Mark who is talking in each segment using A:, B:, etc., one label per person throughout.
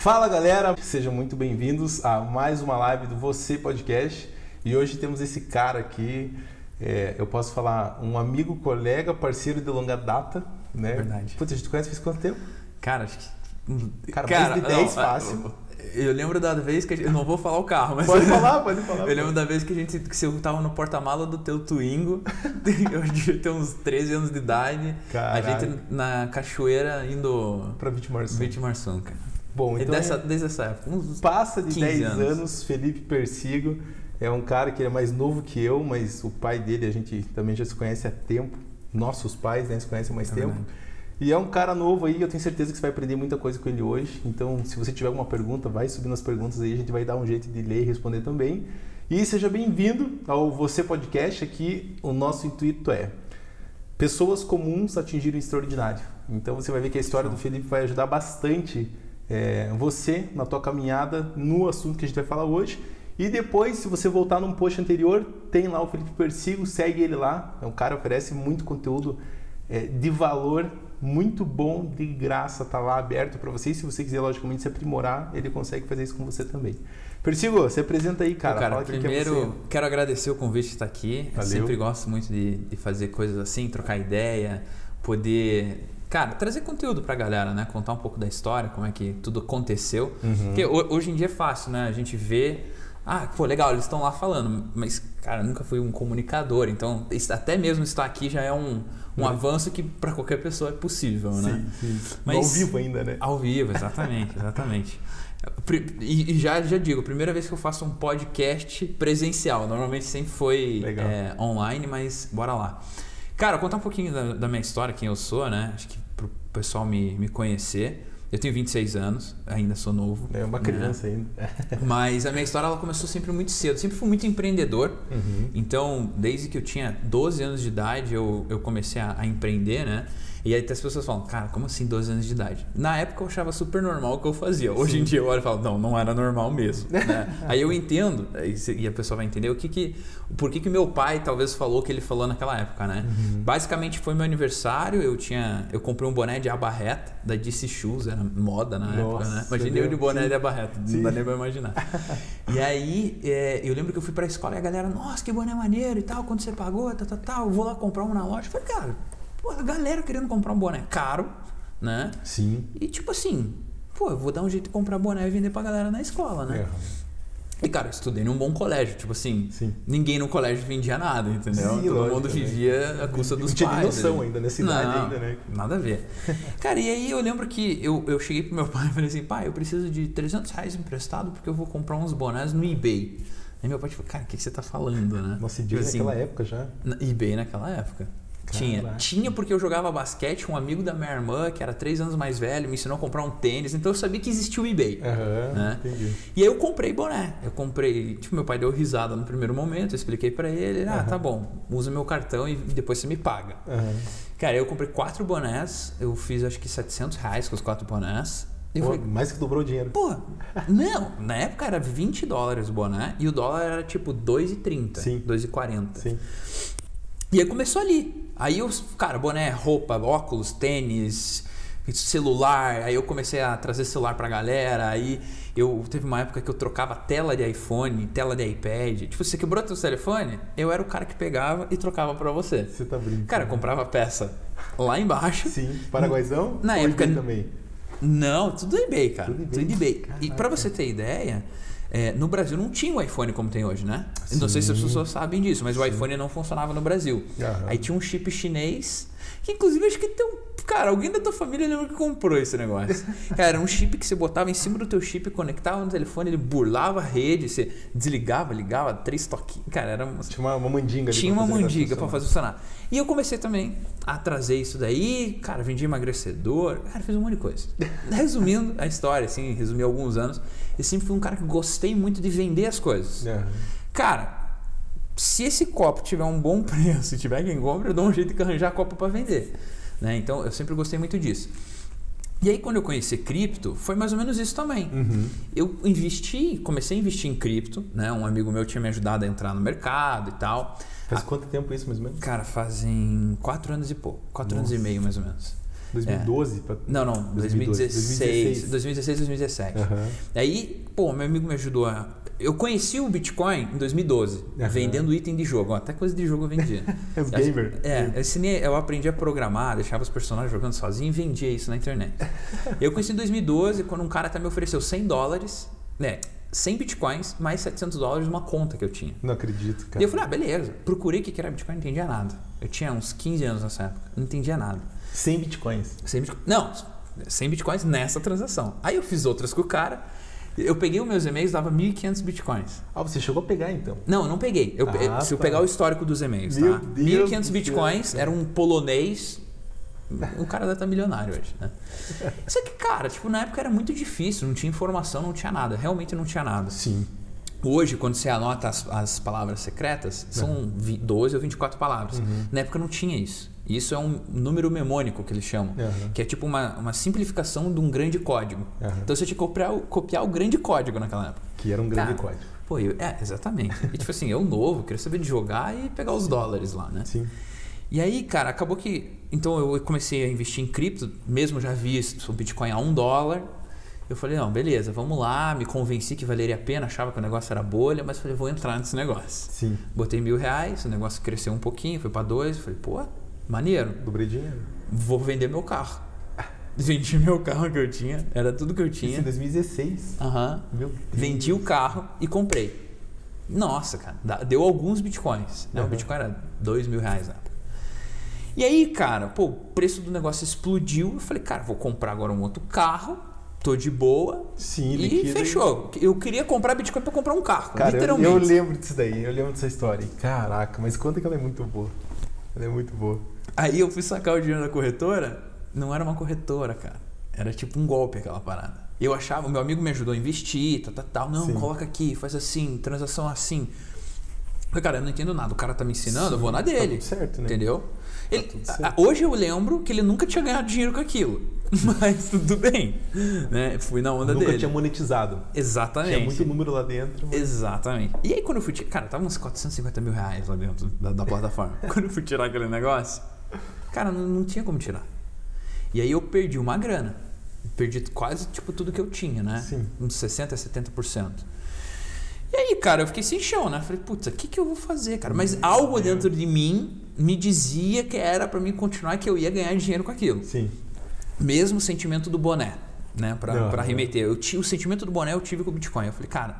A: Fala galera, sejam muito bem-vindos a mais uma live do Você Podcast. E hoje temos esse cara aqui, é, eu posso falar, um amigo, colega, parceiro de longa data, né?
B: Verdade.
A: Putz, a gente conhece faz quanto tempo?
B: Cara, acho que.
A: Cara, mais de 10 fácil.
B: Eu lembro da vez que a gente, eu não vou falar o carro, mas
A: Pode falar, pode falar.
B: eu lembro da vez que a gente que você tava no porta-mala do teu Twingo. eu devia ter uns 13 anos de idade.
A: Caralho.
B: A gente na cachoeira indo
A: Pra Vitimarçã.
B: Vitimarçum, cara.
A: Bom, então
B: dessa, desde essa época, uns
A: passa de
B: 15
A: 10 anos.
B: anos.
A: Felipe Persigo. É um cara que ele é mais novo que eu, mas o pai dele a gente também já se conhece há tempo. Nossos pais né, se conhecem há mais
B: É
A: tempo.
B: verdade.
A: E é um cara novo aí, eu tenho certeza que você vai aprender muita coisa com ele hoje. Então, se você tiver alguma pergunta, vai subindo as perguntas aí, a gente vai dar um jeito de ler e responder também. E seja bem-vindo ao Você Podcast. Aqui o nosso intuito é pessoas comuns atingirem o extraordinário. Então você vai ver que a história do Felipe vai ajudar bastante é, você na tua caminhada no assunto que a gente vai falar hoje. E depois, se você voltar num post anterior, tem lá o Felipe Persigo, segue ele lá. É um cara que oferece muito conteúdo é, de valor, muito bom, de graça, tá lá aberto para você. E se você quiser, logicamente, se aprimorar, ele consegue fazer isso com você também. Persigo, se apresenta aí, cara.
B: Pô, cara,
A: Fala quem que é
B: primeiro quero agradecer o convite de estar aqui. Eu
A: Valeu.
B: sempre gosto muito de, de fazer coisas assim, trocar ideia, poder, cara, trazer conteúdo pra galera, né? Contar um pouco da história, como é que tudo aconteceu.
A: Uhum.
B: Porque ho- hoje em dia é fácil, né? A gente vê, ah, pô, legal, eles estão lá falando, mas, cara, nunca fui um comunicador, então até mesmo estar aqui já é um, um
A: É.
B: avanço que pra qualquer pessoa é possível, né?
A: Sim, sim.
B: Mas-
A: Ao vivo ainda, né?
B: Ao vivo, exatamente, exatamente. E já, já digo, primeira vez que eu faço um podcast presencial. Normalmente sempre foi é, online, mas bora lá. Cara, contar um pouquinho da, da minha história, quem eu sou, né? Acho que pro pessoal me, me conhecer. Eu tenho 26 anos, ainda sou novo.
A: É uma
B: né?
A: criança ainda.
B: Mas a minha história ela começou sempre muito cedo. Sempre fui muito empreendedor.
A: Uhum.
B: Então, desde que eu tinha 12 anos de idade, eu, eu comecei a, a empreender, né? E aí as pessoas falam, cara, como assim 12 anos de idade? Na época eu achava super normal o que eu fazia. Hoje em dia eu olho e falo, não, não era normal mesmo. né? aí eu entendo, e a pessoa vai entender o que que. Por que, que meu pai talvez falou o que ele falou naquela época, né? Basicamente foi meu aniversário, eu tinha. Eu comprei um boné de aba reta da DC Shoes, era moda na época, né?
A: Nossa,
B: Imagina eu de boné
A: sim.
B: de aba reta,
A: Sim.
B: não dá nem pra imaginar. E aí, é, eu lembro que eu fui pra escola e a galera, nossa, que boné maneiro e tal, quanto você pagou, tal, tal, tal, eu vou lá comprar um na loja. Eu falei, cara, pô, a galera querendo comprar um boné caro, né?
A: Sim.
B: E tipo assim, pô, eu vou dar um jeito de comprar boné e vender pra galera na escola, né?
A: É.
B: E cara, eu estudei num bom colégio, tipo assim,
A: Sim.
B: ninguém no colégio vendia nada, entendeu?
A: Sim,
B: Todo
A: lógico,
B: mundo
A: né?
B: vivia a custa
A: Não
B: dos
A: tinha nem
B: pais.
A: noção ainda, nessa idade
B: Não,
A: ainda, né?
B: Nada a ver. Cara, e aí eu lembro que eu, eu cheguei pro meu pai e falei assim, pai, eu preciso de 300 reais emprestado porque eu vou comprar uns bonés no eBay. Aí meu pai falou, cara, o que, que você tá falando, né?
A: Nossa, e dia
B: Tipo assim,
A: naquela época já.
B: na- eBay naquela época. Tinha.
A: Caraca.
B: Tinha porque eu jogava basquete, um amigo da minha irmã, que era três anos mais velho, me ensinou a comprar um tênis, então eu sabia que existia o eBay.
A: Aham,
B: Né?
A: entendi.
B: E aí eu comprei boné. Eu comprei. Tipo, meu pai deu risada no primeiro momento, eu expliquei pra ele, ah,
A: Aham.
B: tá bom, usa meu cartão e depois você me paga.
A: Aham.
B: Cara, eu comprei quatro bonés, eu fiz acho que 700 reais com os quatro bonés. Eu
A: Pô,
B: falei,
A: mais que dobrou o dinheiro.
B: pô, não, na época era 20 dólares o boné e o dólar era tipo 2,30,
A: Sim.
B: 2,40.
A: Sim.
B: E aí começou ali. Aí eu, cara, boné, roupa, óculos, tênis, celular. Aí eu comecei a trazer celular pra galera. Aí eu teve uma época que eu trocava tela de iPhone, tela de iPad. Tipo, você quebrou teu telefone? Eu era o cara que pegava e trocava pra você.
A: Você tá brincando.
B: Cara, eu comprava peça lá embaixo.
A: Sim. Paraguaizão?
B: Na época-
A: também.
B: Não, tudo eBay, cara.
A: Tudo
B: Tudo
A: eBay.
B: eBay. E pra você ter ideia, é, no Brasil não tinha o iPhone como tem hoje, né? Eu Não sei se as
A: Sim.
B: pessoas sabem disso, mas o iPhone não funcionava no Brasil.
A: Aham.
B: Aí tinha um chip chinês, que inclusive acho que tem um. Cara, alguém da tua família lembra que comprou esse negócio. Cara, era um chip que você botava em cima do teu chip, conectava no telefone, ele burlava a rede, você desligava, ligava, três toquinhos. Cara, era uma,
A: Tinha uma, uma mandiga ali
B: tinha uma
A: negócio
B: pra fazer funcionar. E eu comecei também a trazer isso daí, cara, vendi emagrecedor, cara, fiz um monte de coisa. Resumindo a história, assim, resumi alguns anos, eu sempre fui um cara que gostei muito de vender as coisas.
A: Aham.
B: Cara, se esse copo tiver um bom preço e tiver quem compra, eu dou um jeito de arranjar copo para vender. Né? Então eu sempre gostei muito disso. E aí, quando eu conheci cripto, foi mais ou menos isso também.
A: Uhum.
B: Eu investi, comecei a investir em cripto, né? Um amigo meu tinha me ajudado a entrar no mercado e tal.
A: Faz quanto tempo isso, mais ou menos?
B: Cara, fazem quatro anos e pouco. Quatro anos e
A: Nossa.
B: meio, mais ou menos.
A: 2012?
B: Pra... Não, não, 2016, 2016, 2017. Uhum. Aí, pô, meu amigo me ajudou a. Eu conheci o Bitcoin em 2012, uhum. vendendo item de jogo. Até coisa de jogo eu vendia.
A: Os gamer.
B: É, eu, ensinei, eu aprendi a programar, deixava os personagens jogando sozinho e vendia isso na internet. eu conheci em 2012, quando um cara até me ofereceu 100 dólares, né? 100 bitcoins mais 700 dólares numa conta que eu tinha.
A: Não acredito, cara.
B: E eu falei, ah, beleza. Procurei o que era bitcoin, não entendia nada. Eu tinha uns 15 anos nessa época, não entendia nada.
A: 100 bitcoins?
B: 100 bitcoins. Não, 100 bitcoins nessa transação. Aí eu fiz outras com o cara. Eu peguei os meus e-mails, dava 1.500 bitcoins.
A: Ah, você chegou a pegar então?
B: Não, eu não peguei. Eu, ah, se eu tá. pegar o histórico dos e-mails, tá? 1.500 bitcoins, era um polonês. O cara deve estar milionário hoje, né? Só que, cara, tipo, na época era muito difícil, não tinha informação, não tinha nada. Realmente não tinha nada.
A: Sim.
B: Hoje, quando você anota as, as palavras secretas, são uhum. 12 ou 24 palavras. Uhum. Na época não tinha isso. Isso é um número memônico que eles chamam, uhum. que é tipo uma, uma simplificação de um grande código. Então você tinha que copiar, copiar o grande código naquela época.
A: Que era um grande Cara, código.
B: Pô, eu, é, exatamente. E tipo assim, eu novo, queria saber de jogar e pegar os Sim. dólares lá, né?
A: Sim.
B: E aí, cara, acabou que. Então eu comecei a investir em cripto, mesmo já vi o Bitcoin a um dólar. Eu falei, não, beleza, vamos lá, me convenci que valeria a pena, achava que o negócio era bolha, mas falei, vou entrar nesse negócio.
A: Sim.
B: Botei mil reais, o negócio cresceu um pouquinho, foi para dois, falei, pô, maneiro.
A: Dobrei dinheiro.
B: Vou vender meu carro. Vendi meu carro que eu tinha, era tudo que eu tinha. Isso
A: em 2016?
B: Aham. Uhum. Vendi o carro e comprei. Nossa, cara, deu alguns bitcoins. Né? Uhum. O bitcoin era dois mil reais na época. E aí, cara, pô, o preço do negócio explodiu. Eu falei, cara, vou comprar agora um outro carro tô de boa.
A: Sim,
B: E fechou. Eu queria comprar Bitcoin para comprar um carro,
A: Cara,
B: literalmente.
A: Eu, eu, lembro disso daí, eu lembro dessa história. Caraca, mas conta que ela é muito boa. Ela é muito boa.
B: Aí eu fui sacar o dinheiro da corretora, não era uma corretora, cara. Era tipo um golpe aquela parada. Eu achava, meu amigo me ajudou a investir, tal, tal, tal. Não, Sim. coloca aqui, faz assim, transação assim. Falei, cara, eu não entendo nada. O cara tá me ensinando, Sim, eu vou na tá dele.
A: Tá certo, né?
B: Entendeu? Tá ele, hoje eu lembro que ele nunca tinha ganhado dinheiro com aquilo. Mas tudo bem. Né? Fui na onda
A: nunca
B: dele.
A: tinha monetizado.
B: Exatamente.
A: Tinha muito número lá dentro.
B: Mas... Exatamente. E aí quando eu fui tirar. Cara, tava uns 450 mil reais lá dentro da, da plataforma. quando eu fui tirar aquele negócio, cara, não, não tinha como tirar. E aí eu perdi uma grana. Perdi quase tipo tudo que eu tinha, né?
A: Sim.
B: Uns 60% a 70%. E aí, cara, eu fiquei sem chão, né? Falei, putz, o que, que eu vou fazer, cara? Mas algo dentro de mim me dizia que era para mim continuar, que eu ia ganhar dinheiro com aquilo.
A: Sim.
B: Mesmo o sentimento do boné, né? Pra, pra remeter. Eu, o sentimento do boné eu tive com o Bitcoin. Eu falei, cara,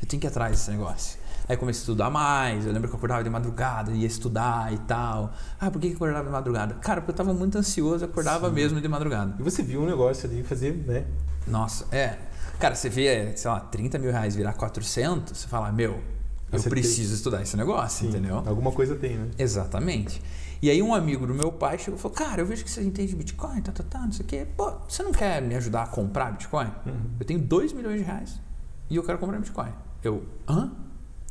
B: eu tenho que ir atrás desse negócio. Aí comecei a estudar mais. Eu lembro que eu acordava de madrugada, ia estudar e tal. Ah, por que eu acordava de madrugada? Cara, porque eu estava muito ansioso, eu acordava Sim. mesmo de madrugada.
A: E você viu um negócio ali fazer, né?
B: Nossa, é. Cara, você vê, sei lá, 30 mil reais virar 400, você fala, meu, eu você preciso estudar esse negócio, Sim, entendeu?
A: Alguma coisa tem, né?
B: Exatamente. E aí um amigo do meu pai chegou e falou, cara, eu vejo que você entende Bitcoin, tá, tá, tá, não sei o quê. Pô, você não quer me ajudar a comprar Bitcoin? Uhum. Eu tenho 2 milhões de reais e eu quero comprar Bitcoin. Eu, hã?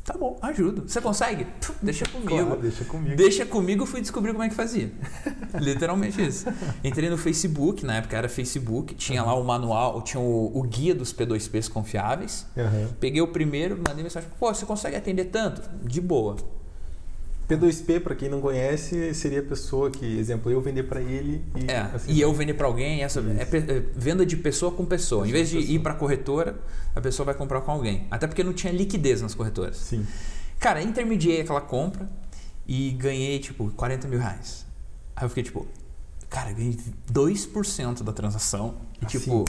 B: Tá bom, ajudo. Você consegue? Deixa comigo.
A: Claro, deixa comigo.
B: Deixa comigo, fui descobrir como é que fazia. Literalmente isso. Entrei no Facebook, na época era Facebook, tinha uhum. lá o manual, tinha o, o, guia dos P2Ps confiáveis.
A: Uhum.
B: Peguei o primeiro, mandei mensagem, pô, você consegue atender tanto? De boa.
A: P2P, para quem não conhece, seria a pessoa que, exemplo, eu vender para ele
B: e, é, assim, e eu vender para alguém. Essa é, é, venda de pessoa com pessoa. Em vez de ir para a corretora, a pessoa vai comprar com alguém. Até porque não tinha liquidez nas corretoras.
A: Sim.
B: Cara, intermediei aquela compra e ganhei, tipo, 40 mil reais. Aí eu fiquei, tipo, cara, ganhei 2% da transação. E, assim. tipo,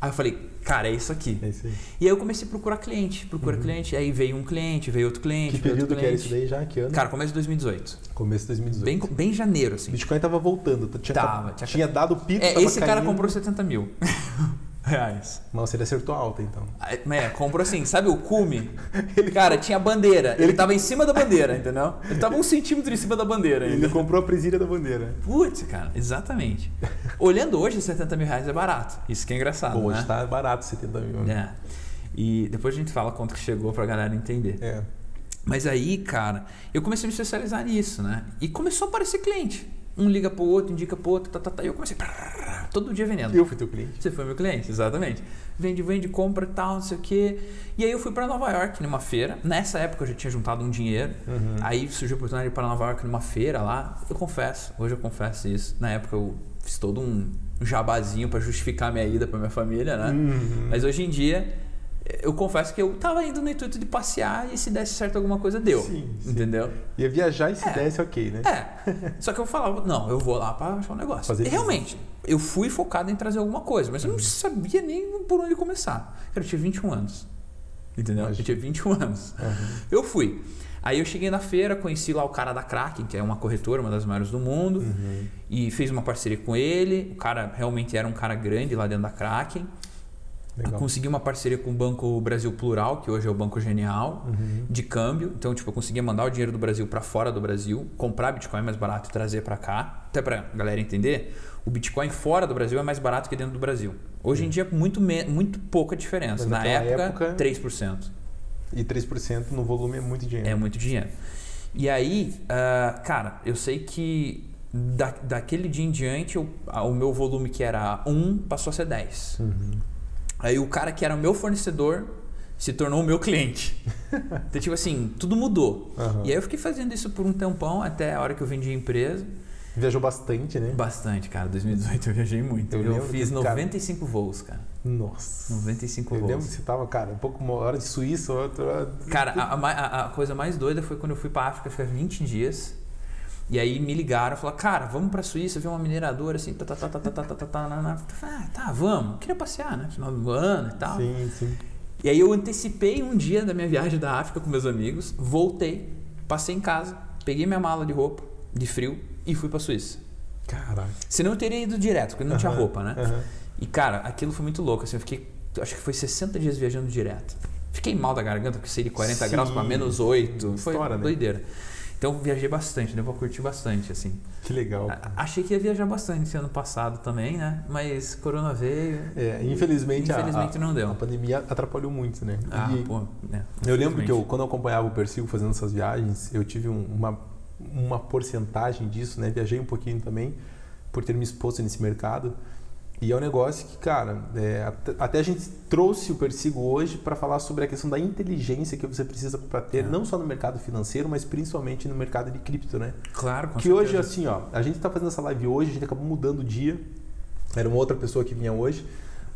B: Aí eu falei, cara, é isso aqui.
A: É isso.
B: E aí eu comecei a procurar cliente, procura uhum. cliente. Aí veio um cliente, veio outro cliente.
A: Que período
B: que era
A: isso daí já? Que ano?
B: Cara, começo de 2018.
A: Começo de 2018.
B: Bem, bem janeiro, assim.
A: Bitcoin tava voltando. Tinha,
B: tava,
A: tinha, tinha dado pico,
B: é, Esse caindo. cara comprou 70 mil. reais.
A: Nossa, ele acertou alta então.
B: É, comprou assim, sabe o cume? ele, cara, tinha bandeira. Ele, ele tava em cima da bandeira, entendeu? Ele tava um centímetro em cima da bandeira. Ainda.
A: Ele comprou a presilha da bandeira.
B: Putz, cara, exatamente. Olhando hoje, 70 mil reais é barato. Isso que é engraçado. Pô,
A: hoje
B: né?
A: tá barato 70 mil. Né?
B: É. E depois a gente fala quanto que chegou pra galera entender.
A: É.
B: Mas aí, cara, eu comecei a me especializar nisso, né? E começou a aparecer cliente. Um liga pro outro, indica pro outro, tá, tá, tá. E eu comecei todo dia vendendo.
A: Eu fui teu cliente.
B: Você foi meu cliente, exatamente. Vende, vende, compra e tal, não sei o quê. E aí eu fui para Nova York numa feira. Nessa época eu já tinha juntado um dinheiro.
A: Uhum.
B: Aí surgiu a oportunidade de ir para Nova York numa feira lá. Eu confesso, hoje eu confesso isso. Na época eu fiz todo um jabazinho para justificar minha ida para minha família, né?
A: Uhum.
B: Mas hoje em dia eu confesso que eu tava indo no intuito de passear e se desse certo alguma coisa deu.
A: Sim, sim.
B: Entendeu?
A: Ia viajar e se
B: É.
A: desse, ok, né?
B: É. Só que eu falava, não, eu vou lá para achar um negócio.
A: Fazer
B: e realmente, eu fui focado em trazer alguma coisa, mas eu
A: Uhum.
B: não sabia nem por onde começar. Cara, eu tinha 21 anos. Entendeu?
A: Imagina.
B: Eu tinha 21 anos.
A: Uhum.
B: Eu fui. Aí eu cheguei na feira, conheci lá o cara da Kraken, que é uma corretora, uma das maiores do mundo,
A: Uhum.
B: e fiz uma parceria com ele. O cara realmente era um cara grande lá dentro da Kraken.
A: Legal.
B: Consegui uma parceria com o Banco Brasil Plural, que hoje é o Banco Genial,
A: Uhum.
B: de câmbio. Então, tipo, eu conseguia mandar o dinheiro do Brasil para fora do Brasil, comprar Bitcoin mais barato e trazer para cá. Até para galera entender, o Bitcoin fora do Brasil é mais barato que dentro do Brasil. Hoje em dia, muito, muito pouca diferença.
A: Mas
B: Na época,
A: época-
B: 3%.
A: E 3% no volume é muito dinheiro.
B: É muito dinheiro. E aí, ah, cara, eu sei que da, daquele dia em diante, eu- o meu volume que era 1 passou a ser 10.
A: Uhum.
B: Aí o cara que era meu fornecedor se tornou o meu cliente. então, tipo assim, tudo mudou.
A: Aham.
B: E aí eu fiquei fazendo isso por um tempão, até a hora que eu vendi a empresa.
A: Viajou bastante, né?
B: Bastante, cara. 2018 eu viajei muito.
A: Eu
B: Eu,
A: lembro
B: fiz
A: que, cara-
B: 95 voos, cara.
A: Nossa.
B: 95
A: Eu lembro
B: voos.
A: que você tava, cara, um pouco uma hora de Suíça, outra.
B: Cara, a, a- a coisa mais doida foi quando eu fui pra África, ficar 20 dias. E aí me ligaram, falaram, cara, vamos pra Suíça ver uma mineradora assim, tá, tá, tá, tá, tá, tá, tá, tá, tá, na- Ah, tá, vamos. Queria passear, né? Final do ano e tal.
A: Sim, sim.
B: E aí eu antecipei um dia da minha viagem da África com meus amigos, voltei, passei em casa, peguei minha mala de roupa, de frio, e fui pra Suíça.
A: Caraca.
B: Senão eu teria ido direto, porque não tinha
A: Aham,
B: roupa, né?
A: aham.
B: E cara, aquilo foi muito louco, assim, eu fiquei, acho que foi 60 dias viajando direto. Fiquei mal da garganta, porque saí de 40
A: Sim.
B: graus pra menos 8, foi
A: Estoura, né?
B: doideira. Então viajei bastante, deu pra curtir bastante, assim.
A: Que legal.
B: A- Achei que ia viajar bastante esse ano passado também, né? Mas corona veio.
A: É, infelizmente,
B: Infelizmente
A: a,
B: não deu.
A: a pandemia atrapalhou muito, né?
B: Ah,
A: E
B: pô. é,
A: eu lembro que eu, quando eu acompanhava o Persigo fazendo essas viagens, eu tive um- uma, uma porcentagem disso, né? Viajei um pouquinho também por ter me exposto nesse mercado. E é um negócio que, cara, é, até, a gente trouxe o Persigo hoje para falar sobre a questão da inteligência que você precisa para ter,
B: É.
A: não só no mercado financeiro, mas principalmente no mercado de cripto, né?
B: Claro, com
A: que hoje,
B: certeza.
A: assim, ó, a gente tá fazendo essa live hoje, a gente acabou mudando o dia. Era uma outra pessoa que vinha hoje.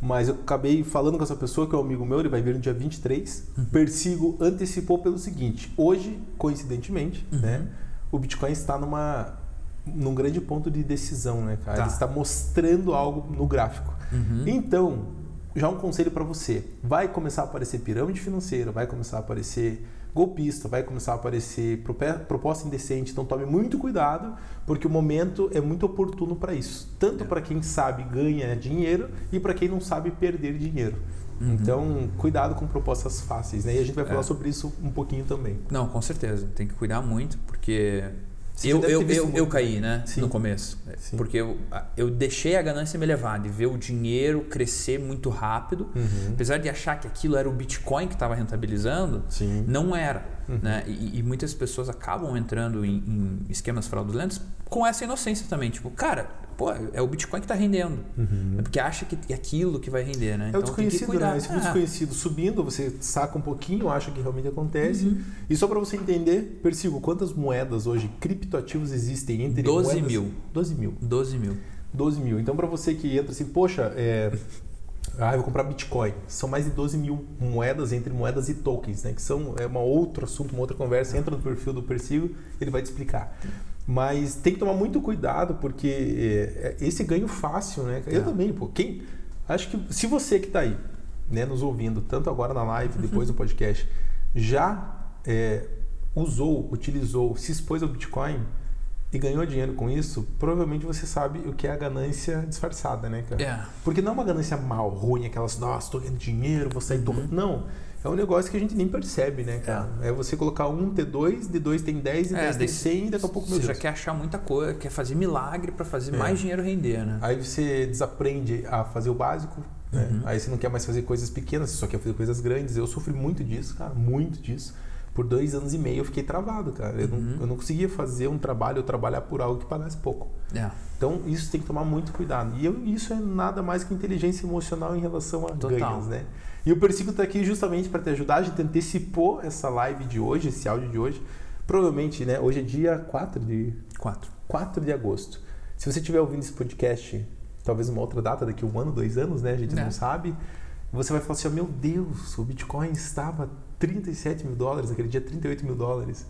A: Mas eu acabei falando com essa pessoa, que é um amigo meu, ele vai vir no dia 23.
B: Uhum.
A: Persigo antecipou pelo seguinte: hoje, coincidentemente,
B: Uhum.
A: né, o Bitcoin está numa, num grande ponto de decisão, né, cara?
B: Tá.
A: Ele está mostrando algo no gráfico.
B: Uhum.
A: Então, já um conselho para você: vai começar a aparecer pirâmide financeira, vai começar a aparecer golpista, vai começar a aparecer proposta indecente. Então, tome muito cuidado, porque o momento é muito oportuno para isso. Tanto
B: É.
A: para quem sabe ganhar dinheiro e para quem não sabe perder dinheiro.
B: Uhum.
A: Então, cuidado com propostas fáceis. Né? E a gente vai falar
B: É.
A: sobre isso um pouquinho também.
B: Não, com certeza. Tem que cuidar muito, porque. Eu, eu, eu, eu caí, né?
A: Sim.
B: No começo.
A: Sim.
B: Porque eu, eu deixei a ganância me levar, de ver o dinheiro crescer muito rápido.
A: Uhum.
B: Apesar de achar que aquilo era o Bitcoin que estava rentabilizando,
A: Sim.
B: não era.
A: Uhum.
B: Né? E, e muitas pessoas acabam entrando em, em esquemas fraudulentos com essa inocência também. Tipo, cara, pô, é o Bitcoin que está rendendo.
A: Uhum.
B: É porque acha que é aquilo que vai render, né?
A: É o
B: tem que
A: desconhecido, né? Esse
B: Ah,
A: desconhecido subindo, você saca um pouquinho, acha que realmente acontece.
B: Uhum.
A: E só para você entender, Persigo, quantas moedas hoje criptoativos existem entre
B: 12
A: moedas?
B: mil.
A: 12 mil.
B: 12 mil.
A: 12 mil. Então, para você que entra assim, poxa, é... ah, eu vou comprar Bitcoin. São mais de 12 mil moedas entre moedas e tokens, né? Que são é um outro assunto, uma outra conversa. Entra no perfil do Persigo, ele vai te explicar. Mas tem que tomar muito cuidado, porque é, é, esse ganho fácil, né? Eu
B: É.
A: também, pô. Quem... Acho que se você que está aí, né, nos ouvindo, tanto agora na live, depois no podcast, já é, usou, utilizou, se expôs ao Bitcoin e ganhou dinheiro com isso, provavelmente você sabe o que é a ganância disfarçada, né, cara?
B: É.
A: Porque não é uma ganância mal, ruim, aquelas, nossa, estou ganhando dinheiro, vou sair
B: Uhum.
A: tomando. Não. É um negócio que a gente nem percebe, né, cara? É, você colocar um T2, D2 tem 10, D10
B: É,
A: tem
B: daí
A: 100 e daqui a pouco,
B: Você já quer achar muita coisa, quer fazer milagre para fazer
A: É.
B: mais dinheiro render, né?
A: Aí você desaprende a fazer o básico, né?
B: Uhum.
A: Aí você não quer mais fazer coisas pequenas, você só quer fazer coisas grandes. Eu sofri muito disso, cara, muito disso. por dois anos e meio eu fiquei travado, cara. Eu,
B: Uhum.
A: não, eu não conseguia fazer um trabalho ou trabalhar por algo que pagasse pouco.
B: É,
A: Então, isso tem que tomar muito cuidado. E eu- isso é nada mais que inteligência emocional em relação a
B: Total.
A: ganhos, né? E o Persigo está aqui justamente para te ajudar. A gente antecipou essa live de hoje, esse áudio de hoje. Provavelmente, né? Hoje é dia 4 de,
B: quatro.
A: 4 de agosto. Se você estiver ouvindo esse podcast, talvez uma outra data, daqui um ano, dois anos, né? A gente
B: É.
A: não sabe. Você vai falar assim: oh, meu Deus, o Bitcoin estava 37 mil dólares, aquele dia 38 mil dólares.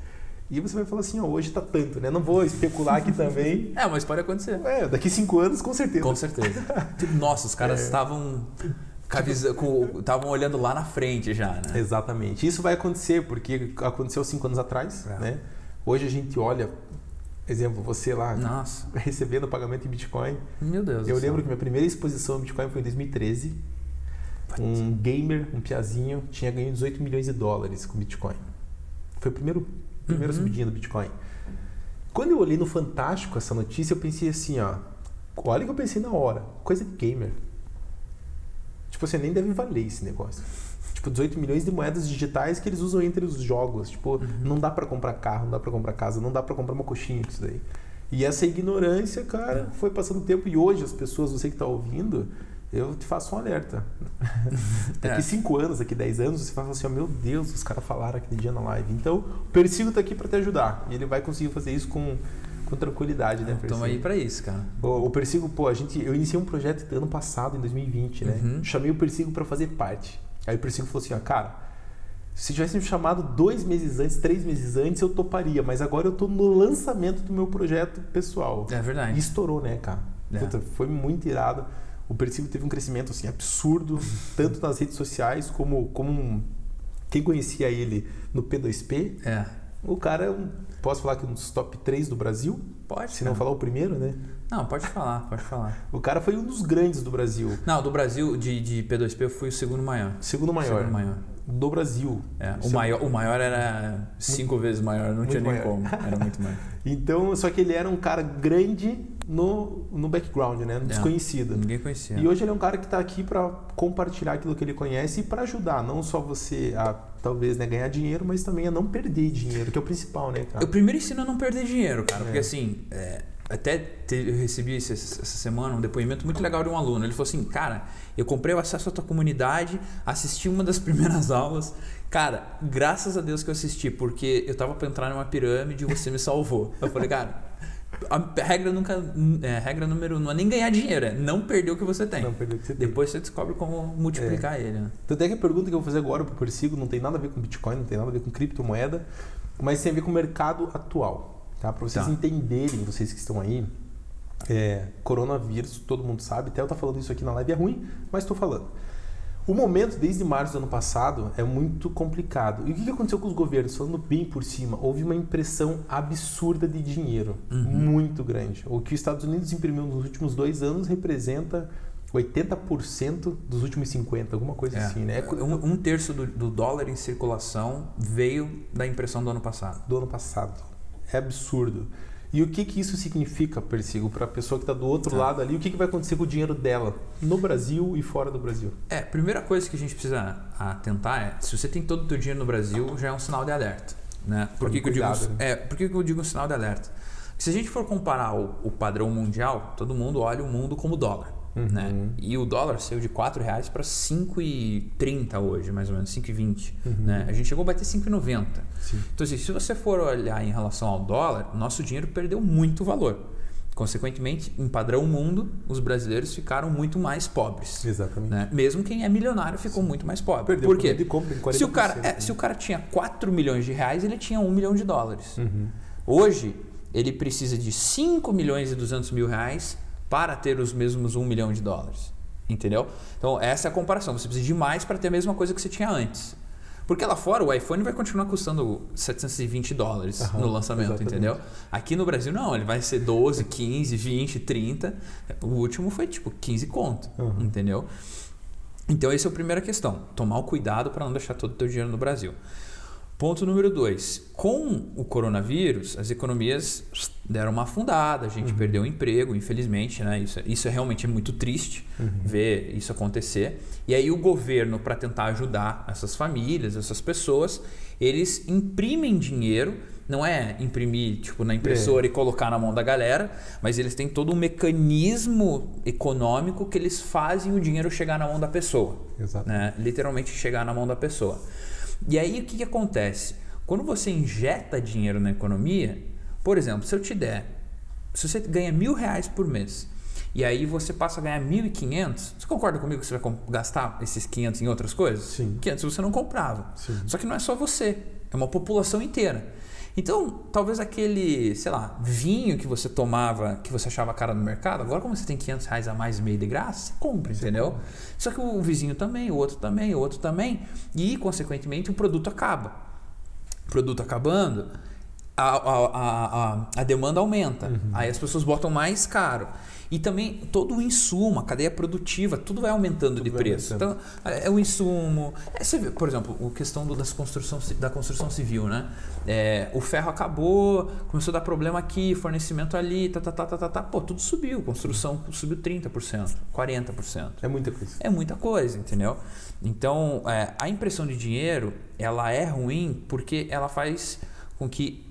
A: E você vai falar assim: ó, hoje está tanto, né? Não vou especular aqui também.
B: É, mas pode acontecer.
A: É, daqui cinco anos, com certeza.
B: Com certeza. Tipo, Nossa, os caras
A: É.
B: estavam. com- Estavam olhando lá na frente já, né?
A: Exatamente. Isso vai acontecer porque aconteceu cinco anos atrás,
B: É.
A: né? Hoje a gente olha, exemplo, você lá
B: Nossa,
A: recebendo pagamento em Bitcoin.
B: meu Deus.
A: Eu
B: do céu.
A: lembro que minha primeira exposição em Bitcoin foi em 2013. Um gamer, um piazinho, tinha ganho 18 milhões de dólares com Bitcoin. Foi o primeiro, primeiro
B: Uhum.
A: subidinha do Bitcoin. Quando eu olhei no Fantástico essa notícia, eu pensei assim, ó. Olha o que eu pensei na hora. Coisa de gamer. Tipo, você nem deve valer esse negócio. Tipo, 18 milhões de moedas digitais que eles usam entre os jogos. Tipo,
B: Uhum.
A: não dá pra comprar carro, não dá pra comprar casa, não dá pra comprar uma coxinha com isso daí. E essa ignorância, cara,
B: É.
A: foi passando o tempo e hoje as pessoas, você que tá ouvindo, eu te faço um alerta. daqui
B: É.
A: 5 anos, daqui 10 anos, você fala assim, ó, meu Deus, os caras falaram aquele dia na live. Então, o Persigo tá aqui pra te ajudar. E ele vai conseguir fazer isso com, com tranquilidade, né, Persigo?
B: Estamos aí pra isso, cara.
A: O, o Persigo, pô, a gente, eu iniciei um projeto ano passado, em 2020, né?
B: Uhum.
A: Chamei o Persigo pra fazer parte. Aí o Persigo falou assim, ó, cara, se tivesse me chamado dois meses antes, três meses antes, eu toparia. Mas agora eu tô no lançamento do meu projeto pessoal.
B: É verdade.
A: E estourou, né, cara?
B: É.
A: Puta, foi muito irado. O Persigo teve um crescimento, assim, absurdo, tanto nas redes sociais como, como um- quem conhecia ele no P2P.
B: É.
A: O cara é um, posso falar que um dos top 3 do Brasil?
B: Pode.
A: Se não falar o primeiro, né?
B: Não, pode falar, pode falar.
A: O cara foi um dos grandes do Brasil.
B: Não, do Brasil, de, de P2P, eu fui o segundo maior.
A: Segundo maior.
B: Segundo maior.
A: Do Brasil.
B: É, o,
A: Seu-
B: maior, o maior era cinco vezes maior, não
A: Muito
B: tinha nem
A: maior.
B: como. Era muito maior.
A: Então, só que ele era um cara grande no, no background, né? No
B: É.
A: desconhecido.
B: Ninguém conhecia.
A: E hoje ele é um cara que está aqui para compartilhar aquilo que ele conhece e para ajudar, não só você a talvez né, ganhar dinheiro, mas também a não perder dinheiro, que é o principal, né, cara?
B: Eu primeiro ensino a não perder dinheiro, cara.
A: É.
B: Porque assim, é, até te- eu recebi esse- essa semana um depoimento muito legal de um aluno. Ele falou assim, cara, eu comprei o acesso à tua comunidade, assisti uma das primeiras aulas. Cara, graças a Deus que eu assisti, porque eu tava pra entrar numa pirâmide e você me salvou. Eu falei, cara, a regra nunca. É, regra número um não é nem ganhar dinheiro, é não perder o que você tem.
A: Não perder o que você tem.
B: Depois você descobre como multiplicar ele, né?
A: Tanto é que a pergunta que eu vou fazer agora pro Persigo não tem nada a ver com Bitcoin, não tem nada a ver com criptomoeda, mas tem a ver com o mercado atual, tá? Para vocês
B: Tá.
A: entenderem, vocês que estão aí, é, coronavírus, todo mundo sabe, até eu tá falando isso aqui na live é ruim, mas estou falando. O momento, desde março do ano passado, é muito complicado. E o que que aconteceu com os governos? Falando bem por cima, houve uma impressão absurda de dinheiro,
B: Uhum.
A: muito grande. O que os Estados Unidos imprimiu nos últimos dois anos representa 80% dos últimos 50, alguma coisa
B: É.
A: assim, né?
B: Um, um terço do, do dólar em circulação veio da impressão do ano passado.
A: do ano passado. É absurdo. E o que, que isso significa, Persigo, para a pessoa que está do outro
B: Tá.
A: lado ali? O que, que vai acontecer com o dinheiro dela no Brasil e fora do Brasil?
B: É, primeira coisa que a gente precisa atentar é, se você tem todo o teu dinheiro no Brasil, já é um sinal de alerta, né? Por que, que eu digo,
A: cuidado, né?
B: é, por que, que eu digo um sinal de alerta? Se a gente for comparar o, o padrão mundial, todo mundo olha o mundo como dólar,
A: Uhum.
B: né? E o dólar saiu de 4 reais para 5,30 hoje, mais ou menos, 5,20,
A: Uhum.
B: né? A gente chegou a bater 5,90.
A: Sim.
B: Então, assim, se você for olhar em relação ao dólar, nosso dinheiro perdeu muito valor. Consequentemente, em padrão mundo, os brasileiros ficaram muito mais pobres.
A: Exatamente.
B: né? Mesmo quem é milionário ficou muito mais pobre.
A: Perdeu
B: Por quê?
A: de compra em 40%.
B: Se o, cara, é, se o cara tinha 4 milhões de reais, ele tinha 1 milhão de dólares.
A: Uhum.
B: Hoje, ele precisa de 5 milhões e 200 mil reais para ter os mesmos 1 milhão de dólares. Entendeu? Então, essa é a comparação. Você precisa de mais para ter a mesma coisa que você tinha antes. Porque lá fora o iPhone vai continuar custando 720 dólares
A: Aham,
B: no lançamento,
A: exatamente.
B: entendeu? Aqui no Brasil não, ele vai ser 12, 15, 20, 30. O último foi tipo 15 conto,
A: Uhum.
B: Ponto número dois. Com o coronavírus, as economias deram uma afundada, a gente uhum. perdeu o emprego, infelizmente, né? Isso, isso é realmente muito triste uhum. ver isso acontecer. E aí o governo, para tentar ajudar essas famílias, essas pessoas, eles imprimem dinheiro não é imprimir tipo na impressora é. e colocar na mão da galera, mas eles têm todo um mecanismo econômico que eles fazem o dinheiro chegar na mão da pessoa, Exato. né? Literalmente chegar na mão da pessoa. E aí o que, que acontece? Quando você injeta dinheiro na economia, por exemplo, se eu te der, se você ganha mil reais por mês e aí você passa a ganhar 1.500, você concorda comigo que você vai gastar esses 500 em outras coisas?
A: Sim.
B: Que antes você não comprava. Sim. Só que não é só você, é uma população inteira. Então, talvez aquele, sei lá, vinho que você tomava, que você achava cara no mercado, agora como você tem 500 reais a mais meio de graça, você compra, entendeu? Só que o vizinho também, o outro também, o outro também, e consequentemente o produto acaba. O produto acabando, a, a, a, a demanda aumenta, uhum. aí as pessoas botam mais caro. E também todo o insumo, a cadeia produtiva, tudo vai aumentando tudo de vai preço. Aumentando. Então, é, é o insumo. É, você vê, por exemplo, a questão do, das construção, da construção civil, né? É, o ferro acabou, começou a dar problema aqui, fornecimento ali, tá, tá, tá, tá, tá, tá. Pô, tudo subiu. Construção subiu 30%, 40%.
A: É muita coisa.
B: É muita coisa, entendeu? Então, é, a impressão de dinheiro, ela é ruim porque ela faz com que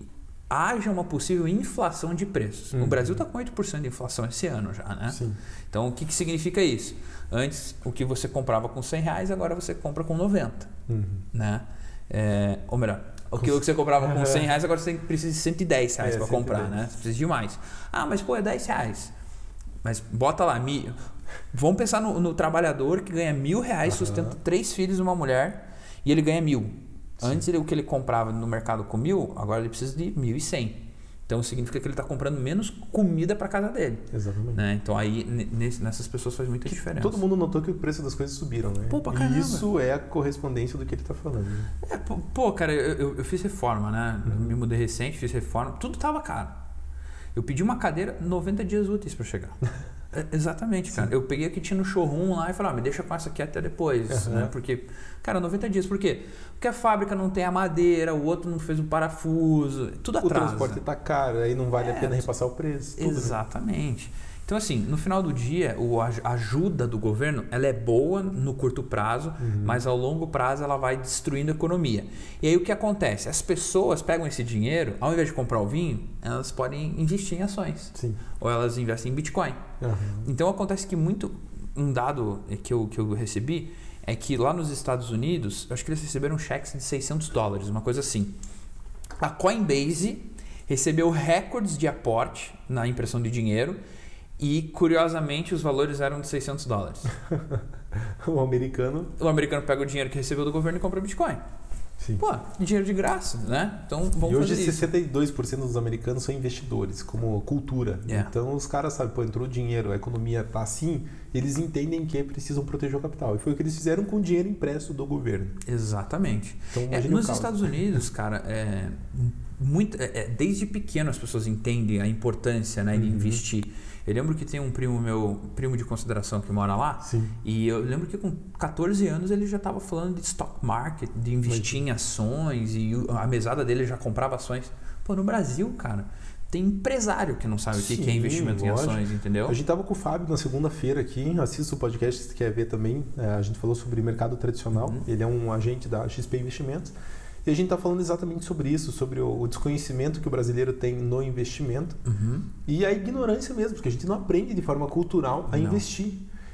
B: haja uma possível inflação de preços. Uhum. O Brasil está com 8% de inflação esse ano já, né?
A: Sim.
B: Então, o que, que significa isso? Antes, o que você comprava com 100 reais, agora você compra com 90. Uhum. Né? É, ou melhor, o que você comprava com 100 reais, agora você precisa de 110 reais é, para comprar, né? Você precisa de mais. Ah, mas pô, é 10 reais. Mas bota lá, mil. Vamos pensar no, no trabalhador que ganha mil reais, uhum. sustenta três filhos e uma mulher, e ele ganha mil. Antes ele, o que ele comprava no mercado com mil, agora ele precisa de mil e cem. Então significa que ele está comprando menos comida para casa dele.
A: Exatamente.
B: Né? Então aí nessas pessoas faz muita diferença.
A: Todo mundo notou que o preço das coisas subiram, né?
B: Pô, pra
A: caramba. E isso é a correspondência do que ele está falando. Né?
B: É, pô, cara, eu, eu, eu, fiz reforma, né? Uhum. Me mudei recente, fiz reforma, tudo tava caro. Eu pedi uma cadeira 90 dias úteis para chegar. É, exatamente, cara. Sim. Eu peguei o que tinha no showroom lá e falei, ah, me deixa com essa aqui até depois, uhum. né? Porque, cara, 90 dias. Por quê? Porque a fábrica não tem a madeira, o outro não fez o parafuso, tudo atrasa.
A: O transporte tá caro, aí não vale é, a pena repassar o preço.
B: Exatamente. Então, assim, no final do dia, a ajuda do governo ela é boa no curto prazo, uhum. mas ao longo prazo ela vai destruindo a economia. E aí o que acontece? As pessoas pegam esse dinheiro, ao invés de comprar o vinho, elas podem investir em ações.
A: Sim.
B: Ou elas investem em Bitcoin.
A: Uhum.
B: Então acontece que muito. Um dado que eu, que eu recebi é que lá nos Estados Unidos, eu acho que eles receberam cheques de 600 dólares, uma coisa assim. A Coinbase recebeu recordes de aporte na impressão de dinheiro e, curiosamente, os valores eram de 600 dólares.
A: o americano...
B: O americano pega o dinheiro que recebeu do governo e compra Bitcoin.
A: Sim.
B: Pô, dinheiro de graça, né? Então vamos
A: E hoje
B: fazer
A: 62% dos americanos são investidores, como cultura.
B: Yeah.
A: Então os caras sabem, pô, entrou dinheiro, a economia tá assim, eles entendem que precisam proteger o capital. E foi o que eles fizeram com o dinheiro impresso do governo.
B: Exatamente. Então, é, nos Estados Unidos, cara, é, muito, é, é, desde pequeno as pessoas entendem a importância né, de uhum. investir. Eu lembro que tem um primo meu, primo de consideração que mora lá,
A: Sim.
B: e eu lembro que com 14 anos ele já estava falando de stock market, de investir Mas... em ações, e a mesada dele já comprava ações. Pô, no Brasil, cara, tem empresário que não sabe Sim, o que é investimento lógico. em ações, entendeu?
A: A gente tava com o Fábio na segunda-feira aqui, assista o podcast se quer ver também. É, a gente falou sobre mercado tradicional. Uhum. Ele é um agente da XP Investimentos. E a gente está falando exatamente sobre isso, sobre o, desconhecimento que o brasileiro tem no investimento
B: uhum.
A: e a ignorância mesmo, porque a gente não aprende de forma cultural a não. investir.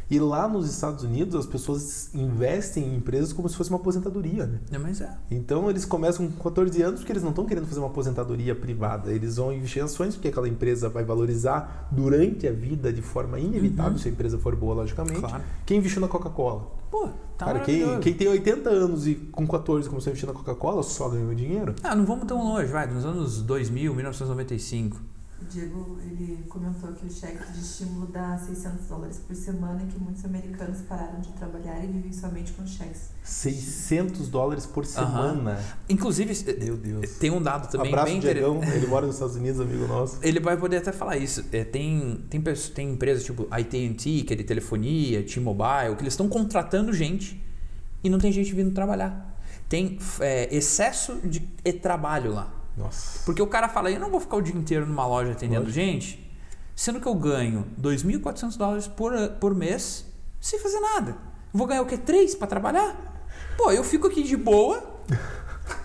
A: E lá nos Estados Unidos as pessoas investem em empresas como se fosse uma aposentadoria, né?
B: É, mas é.
A: Então eles começam com 14 anos porque eles não estão querendo fazer uma aposentadoria privada. Eles vão investir em ações porque aquela empresa vai valorizar durante a vida de forma inevitável, uhum. se a empresa for boa, logicamente.
B: Claro.
A: Quem investiu na Coca-Cola?
B: Pô, tá
A: Cara, quem, quem, tem 80 anos e com 14 começou a investir na Coca-Cola só ganhou dinheiro?
B: Ah, não vamos tão longe, vai, nos anos 2000, 1995.
C: O Diego, ele comentou que o cheque de estímulo dá 600 dólares por semana e que muitos americanos pararam de trabalhar e vivem somente com cheques.
A: 600 dólares por semana? Uhum.
B: Inclusive,
A: Meu Deus.
B: tem um dado também
A: Abraço
B: bem
A: Diegão, ele mora nos Estados Unidos, amigo nosso.
B: Ele vai poder até falar isso. É, tem, tem, tem empresas tipo AT&T, que é de telefonia, T-Mobile, que eles estão contratando gente e não tem gente vindo trabalhar. tem é, excesso de trabalho lá.
A: Nossa.
B: Porque o cara fala, eu não vou ficar o dia inteiro numa loja atendendo
A: Lógico.
B: gente, sendo que eu ganho 2.400 dólares por, por mês sem fazer nada. Vou ganhar o quê? Três para trabalhar? Pô, eu fico aqui de boa,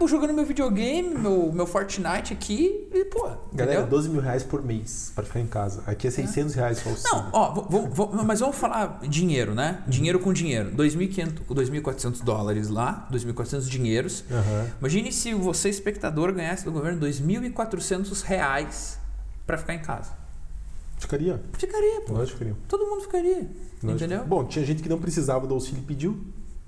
B: Pô, jogando meu videogame, meu, meu Fortnite aqui e, pô,
A: Galera,
B: entendeu?
A: 12 mil reais por mês pra ficar em casa. Aqui é 600 reais o auxílio.
B: Não, ó, vou- vou- mas vamos falar dinheiro, né? Dinheiro com dinheiro. 2.500, 2.400 dólares lá, 2.400 dinheiros.
A: Aham.
B: Imagine se você, espectador, ganhasse do governo 2.400 reais pra ficar em casa.
A: Ficaria?
B: Ficaria, pô.
A: Que ficaria.
B: Todo mundo ficaria. Entendeu?
A: Bom, tinha gente que não precisava do auxílio e pediu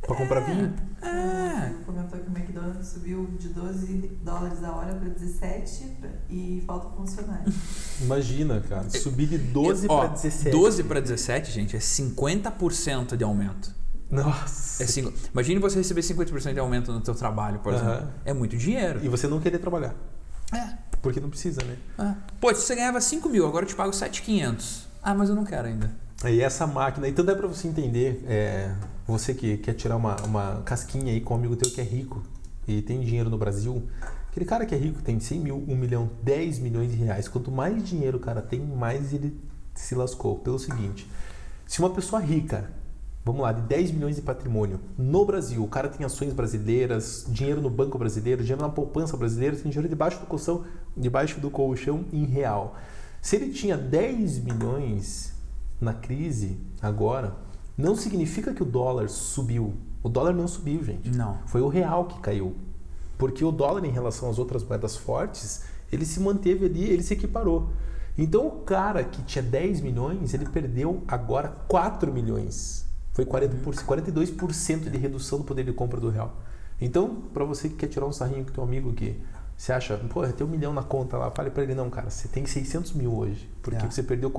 A: pra comprar vinho.
B: É.
C: Ele comentou que o McDonald's subiu de 12 dólares a hora para 17 e falta funcionário.
A: Imagina, cara. Subir de 12
B: Ó,
A: pra 17.
B: 12 para 17, gente, é 50% de aumento.
A: Nossa.
B: É cinco- Imagine você receber 50% de aumento no teu trabalho, por exemplo. É muito dinheiro.
A: E você não querer trabalhar.
B: É.
A: Porque não precisa, né?
B: Ah. Pô, se você ganhava 5 mil, agora eu te pago 7,500. Ah, mas eu não quero ainda.
A: E essa máquina, então dá pra você entender, é, você que quer tirar uma, uma casquinha aí com um amigo teu que é rico e tem dinheiro no Brasil, aquele cara que é rico tem 100 mil, 1 milhão, 10 milhões de reais, quanto mais dinheiro o cara tem, mais ele se lascou. Pelo seguinte, se uma pessoa rica, vamos lá, de 10 milhões de patrimônio no Brasil, o cara tem ações brasileiras, dinheiro no banco brasileiro, dinheiro na poupança brasileira, tem dinheiro debaixo do colchão, debaixo do colchão em real. Se ele tinha 10 milhões na crise agora, não significa que o dólar subiu. O dólar não subiu, gente.
B: Não.
A: Foi o real que caiu. Porque o dólar, em relação às outras moedas fortes, ele se manteve ali, ele se equiparou. Então, o cara que tinha 10 milhões, ele perdeu agora 4 milhões. Foi 40%, 42% de redução do poder de compra do real. Então, para você que quer tirar um sarrinho com teu amigo que você acha, pô, tem um milhão na conta lá, fale para ele, não, cara, você tem 600 mil hoje, porque
B: É.
A: você perdeu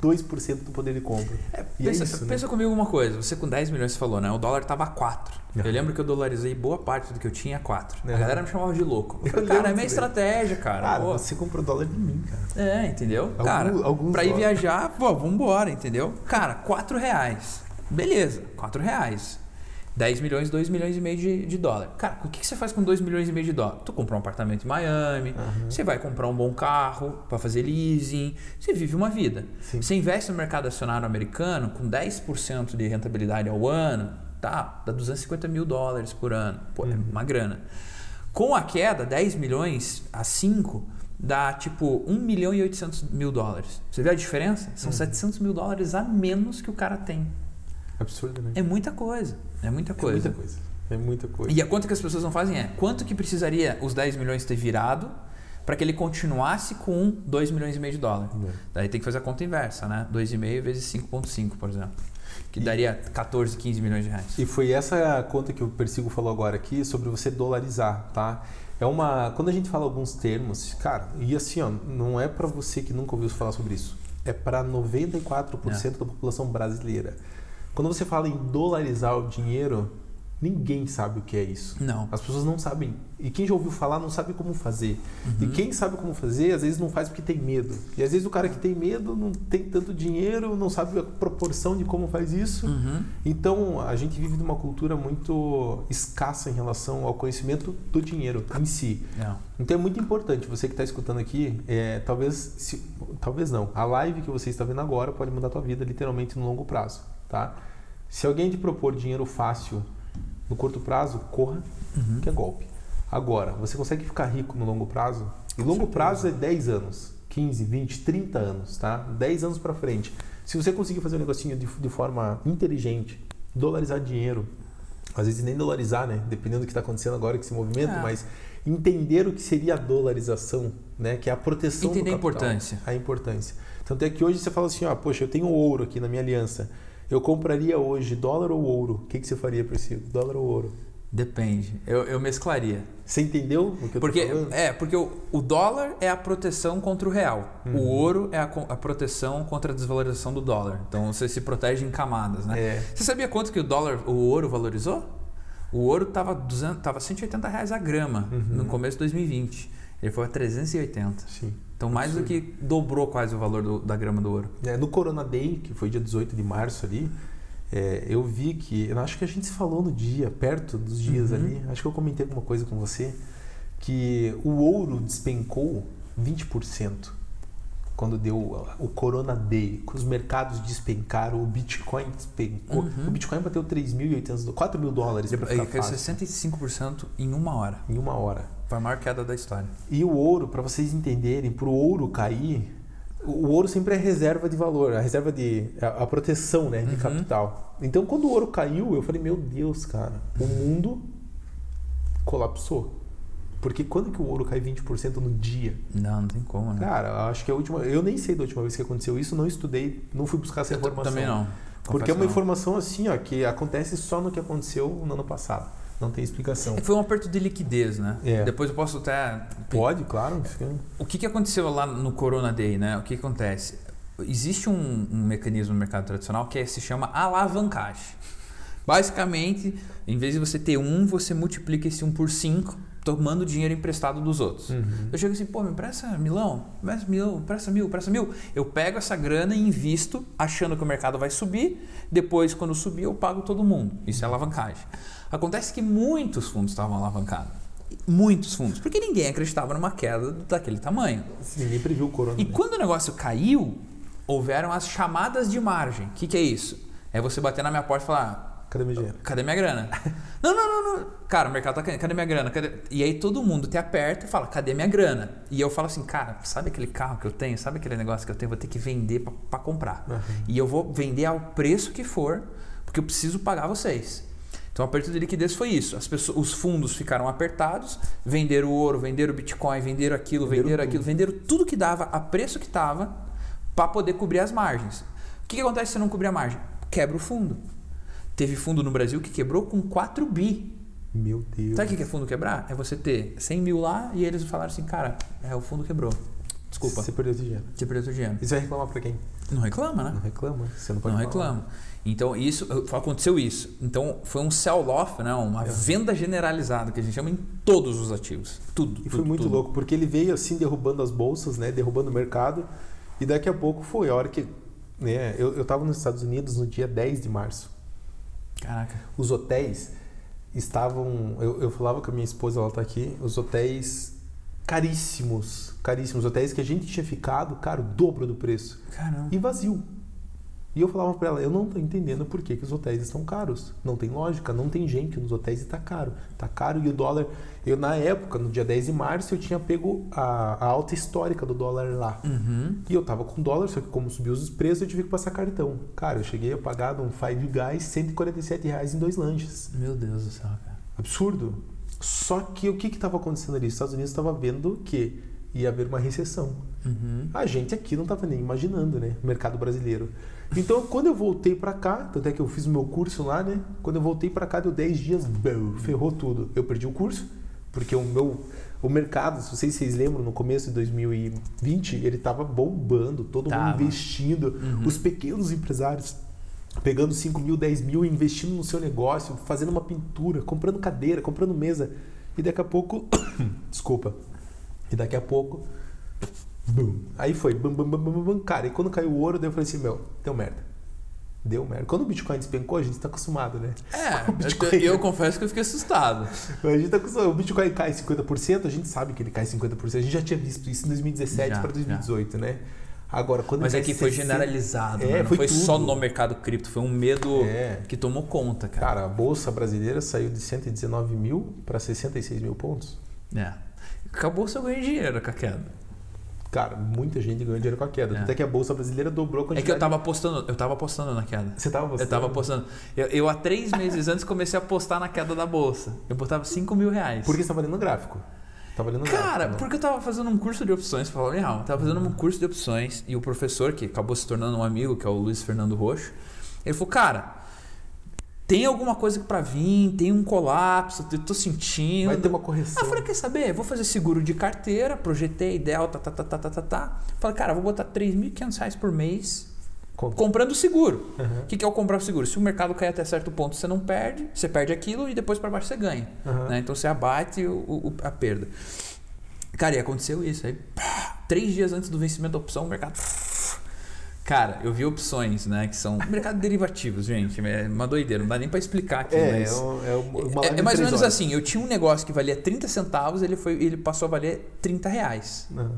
A: 42% do poder de compra. E
B: pensa
A: é isso, né?
B: pensa comigo uma coisa, você com 10 milhões você falou, né? O dólar tava a 4.
A: Aham.
B: Eu lembro que eu dolarizei boa parte do que eu tinha a 4. A
A: Aham.
B: galera me chamava de louco. Eu
A: Eu
B: falei, cara, é minha estratégia, cara.
A: Cara,
B: Pô,
A: você comprou dólar de mim, cara.
B: É, entendeu?
A: Algum-
B: cara,
A: alguns
B: pra ir
A: dólares.
B: viajar, pô, vambora, entendeu? Cara, 4 reais. Beleza, 4 reais. 10 milhões, 2 milhões e meio de, de dólar. Cara, o que, que você faz com 2 milhões e meio de dólar? Tu compra um apartamento em Miami, você vai comprar um bom carro pra fazer leasing, você vive uma vida.
A: Sim.
B: Você investe no mercado acionário americano com 10% de rentabilidade ao ano, tá? Dá 250 mil dólares por ano. Pô, é uma grana. Com a queda, 10 milhões a 5 dá tipo 1 milhão e 800 mil dólares. Você vê a diferença? São 700 mil dólares a menos que o cara tem.
A: Absurdo, né?
B: É muita coisa. É muita coisa.
A: É muita coisa. É muita coisa.
B: E a conta que as pessoas não fazem é quanto que precisaria os 10 milhões ter virado para que ele continuasse com 2 milhões e meio de dólar.
A: É.
B: Daí tem que fazer a conta inversa, né? 2,5 vezes 5,5, por exemplo. Que
A: E-
B: daria 14, 15 milhões de reais.
A: E foi essa conta que o Persigo falou agora aqui sobre você dolarizar, tá? É uma. Quando a gente fala alguns termos, cara, e assim, ó, não é para você que nunca ouviu falar sobre isso. É para 94% da população brasileira. Quando você fala em dolarizar o dinheiro, ninguém sabe o que é isso.
B: Não.
A: As pessoas não sabem. E quem já ouviu falar não sabe como fazer. E
B: Uhum.
A: quem sabe como fazer, às vezes não faz porque tem medo. E às vezes o cara que tem medo não tem tanto dinheiro, não sabe a proporção de como faz isso.
B: Uhum.
A: Então, a gente vive numa cultura muito escassa em relação ao conhecimento do dinheiro em si.
B: Não.
A: Então, é muito importante, você que está escutando aqui, é, talvez, se- talvez não, a live que você está vendo agora pode mudar a tua vida literalmente no longo prazo, tá? Se alguém te propor dinheiro fácil no curto prazo, corra,
B: Uhum.
A: que é golpe. Agora, você consegue ficar rico no longo prazo? E longo prazo é 10 anos, 15, 20, 30 anos, tá? 10 anos para frente. Se você conseguir fazer um negocinho de, de forma inteligente, dolarizar dinheiro, às vezes nem dolarizar, né? Dependendo do que está acontecendo agora com esse movimento,
B: É.
A: mas entender o que seria a dolarização, né? Que é a proteção
B: Entender
A: do
B: a
A: capital.
B: importância.
A: A importância. Tanto é que hoje você fala assim, ó, poxa, eu tenho ouro aqui na minha aliança. Eu compraria hoje dólar ou ouro? O que, que você faria, Priscila? Dólar ou ouro?
B: Depende. Eu, eu mesclaria.
A: Você entendeu o que eu
B: Porque,
A: tô falando?
B: é, porque o, o dólar é a proteção contra o real.
A: Uhum.
B: O ouro é a, a proteção contra a desvalorização do dólar. Então você se protege em camadas, né?
A: É.
B: Você sabia quanto que o dólar, o ouro valorizou? O ouro estava tava 180 reais a grama
A: Uhum.
B: no começo de 2020. Ele foi a 380.
A: Sim.
B: Então mais do que dobrou quase o valor do- da grama do ouro.
A: É, no Corona Day, que foi dia 18 de março ali, é, eu vi que. Eu acho que a gente se falou no dia, perto dos dias
B: Uhum.
A: ali. Acho que eu comentei alguma coisa com você. Que o ouro despencou 20% quando deu o Corona Day. Os mercados despencaram, o Bitcoin despencou.
B: Uhum.
A: O Bitcoin bateu 3.800 dólares, 4 mil dólares ficar
B: caiu
A: fácil,
B: 65% em uma hora.
A: em uma hora.
B: Foi a maior queda da história.
A: E o ouro, para vocês entenderem, para o ouro cair, o ouro sempre é reserva de valor, a reserva de. a, a proteção né, de
B: Uhum.
A: capital. Então quando o ouro caiu, eu falei, meu Deus, cara, o mundo colapsou. Porque quando que o ouro cai 20% no dia?
B: Não, não tem como, né?
A: Cara, acho que a última. Eu nem sei da última vez que aconteceu isso, não estudei, não fui buscar essa
B: Eu
A: informação.
B: também não.
A: Porque
B: Confesso
A: é uma informação assim, ó, que acontece só no que aconteceu no ano passado. Não tem explicação.
B: É, Foi um aperto de liquidez, né?
A: É.
B: Depois eu posso até.
A: Pode, claro.
B: O que, que aconteceu lá no Corona Day, né? O que, que acontece? Existe um, um mecanismo no mercado tradicional que é- se chama alavancagem. Basicamente, em vez de você ter um, você multiplica esse um por cinco, tomando dinheiro emprestado dos outros.
A: Uhum.
B: Eu chego assim, pô, me empresta milão, me empresta milão, me empresta mil, empresta mil. Eu pego essa grana e invisto, achando que o mercado vai subir. Depois, quando subir, eu pago todo mundo. Isso é alavancagem. Acontece que muitos fundos estavam alavancados. Muitos fundos. Porque ninguém acreditava numa queda daquele tamanho.
A: Ninguém previu o corona.
B: E
A: né?
B: quando o negócio caiu, houveram as chamadas de margem. O que, que é isso? É você bater na minha porta e falar:
A: Cadê meu dinheiro?
B: cadê minha grana? não, não, não, não. Cara, o mercado tá caindo, cadê minha grana? Cadê? E aí todo mundo te aperta e fala: cadê minha grana? E eu falo assim: cara, sabe aquele carro que eu tenho? Sabe aquele negócio que eu tenho? Vou ter que vender para comprar.
A: Uhum.
B: E eu vou vender ao preço que for, porque eu preciso pagar vocês. Então, o aperto de liquidez foi isso. As pessoas, os fundos ficaram apertados, venderam o ouro, venderam o Bitcoin, venderam aquilo,
A: Venderam
B: venderam, aquilo, venderam tudo que dava a preço que estava para poder cobrir as margens. O que, que acontece se você não cobrir a margem? Quebra o fundo. Teve fundo no Brasil que quebrou com 4 bi.
A: Meu Deus.
B: Sabe o que que é fundo quebrar? É você ter 100 mil lá e eles falaram assim, cara, é, o fundo quebrou. Desculpa,
A: Você perdeu esse dinheiro.
B: você perdeu seu dinheiro.
A: E você vai reclamar pra quem?
B: Não reclama, né?
A: Não reclama. Você não pode
B: Não
A: falar.
B: reclama. Então, isso aconteceu isso. Então, foi um sell-off, né? uma venda generalizada, que a gente chama em todos os ativos. Tudo.
A: E foi
B: tudo,
A: muito
B: tudo.
A: louco, porque ele veio assim derrubando as bolsas, né? Derrubando o mercado. E daqui a pouco foi a hora que. Né, eu, eu tava nos Estados Unidos no dia 10 de março.
B: Caraca.
A: Os hotéis estavam. Eu, eu falava com a minha esposa, ela tá aqui. Os hotéis caríssimos. Caríssimos. Hotéis que a gente tinha ficado, cara, o dobro do preço.
B: Caramba.
A: E vazio. E eu falava pra ela, eu não tô entendendo por que, que os hotéis estão caros. Não tem lógica, não tem gente nos hotéis e tá caro. Tá caro e o dólar. Eu, na época, no dia 10 de março, eu tinha pego a, a alta histórica do dólar lá.
B: Uhum.
A: E eu tava com dólar, só que como subiu os preços, eu tive que passar cartão. Cara, eu cheguei a pagar um Five Guys 147 reais em dois lanches.
B: Meu Deus do céu, cara.
A: Absurdo. Só que o que estava acontecendo ali? Os Estados Unidos estava vendo que ia haver uma recessão.
B: Uhum.
A: A gente aqui não estava nem imaginando, né? O mercado brasileiro. Então, quando eu voltei para cá, tanto é que eu fiz o meu curso lá, né? Quando eu voltei para cá, deu 10 dias, bum, ferrou tudo. Eu perdi o curso, porque o meu o mercado, se vocês lembram, no começo de 2020, ele estava bombando, todo
B: Tava.
A: mundo investindo,
B: Uhum.
A: os pequenos empresários pegando 5 mil, 10 mil, investindo no seu negócio, fazendo uma pintura, comprando cadeira, comprando mesa. E daqui a pouco. Desculpa. E daqui a pouco. Bum. Aí foi. Bum, bum, bum, bum, bum. Cara, e quando caiu o ouro, daí eu falei assim: meu, deu merda. Deu merda. Quando o Bitcoin despencou, a gente tá acostumado, né?
B: É,
A: Bitcoin-
B: eu, eu confesso que eu fiquei assustado.
A: A gente tá acostumado. O Bitcoin cai 50%, a gente sabe que ele cai 50%. A gente já tinha visto isso em 2017
B: Já,
A: para 2018, né? Agora, quando
B: Mas é
A: cai
B: foi
A: 60
B: generalizado,
A: É,
B: né? Não
A: foi
B: foi, só no mercado cripto, foi um medo
A: É.
B: que tomou conta, cara.
A: Cara, a bolsa brasileira saiu de 119 mil para 66 mil pontos.
B: É. Acabou seu ganho de dinheiro com a queda.
A: Cara, muita gente ganhou dinheiro com a queda.
B: É.
A: Até que a bolsa brasileira dobrou a
B: É que eu tava apostando, eu tava apostando na queda.
A: Você tava
B: Eu tava apostando. Eu, eu, há três meses antes comecei a apostar na queda da bolsa. Eu botava 5 mil reais.
A: Porque você tava lendo gráfico. Tava lendo
B: Cara,
A: gráfico. né?
B: porque eu tava fazendo um curso de opções, falar real. Tava fazendo um curso de opções e o professor, que acabou se tornando um amigo, que é o Luiz Fernando Roxo, ele falou, cara, tem alguma coisa pra vir, tem um colapso, eu tô sentindo.
A: Vai ter uma
B: Ah,
A: correção.
B: eu falei, quer saber? Vou fazer seguro de carteira, projetei, delta, tá, tá, tá, tá, tá, tá. Falei, cara, vou botar 3.500 reais por mês
A: Compra.
B: comprando seguro. O que, que é o comprar o seguro? Se o mercado cair até certo ponto, você não perde, você perde aquilo e depois para baixo você ganha.
A: Aham.
B: né? Então você abate o- o- a perda. Cara, e aconteceu isso. Aí, pá, três dias antes do vencimento da opção, o mercado. Cara, eu vi opções, né? Que são mercado de derivativos, gente. É uma doideira, não dá nem pra explicar aqui.
A: É,
B: mas...
A: é, um- é uma
B: É, é mais ou menos
A: horas.
B: assim, eu tinha um negócio que valia 30 centavos, ele, foi, ele passou a valer 30 reais.
A: Não,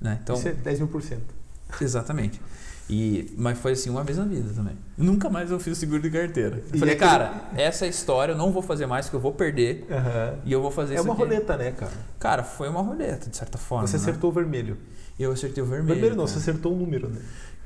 B: Né? Então,
A: Isso é 10 mil por cento.
B: exatamente. E, mas foi assim uma vez na vida também. Nunca mais eu fiz seguro de carteira. Eu
A: E
B: falei,
A: é aquele-
B: cara, essa é a história, eu não vou fazer mais, que eu vou perder. E eu vou fazer
A: É uma
B: aqui.
A: roleta, né, cara?
B: Cara, foi uma roleta, de certa forma.
A: Você
B: né?
A: acertou o vermelho.
B: Eu acertei o vermelho.
A: Vermelho não,
B: cara.
A: você acertou um número, né?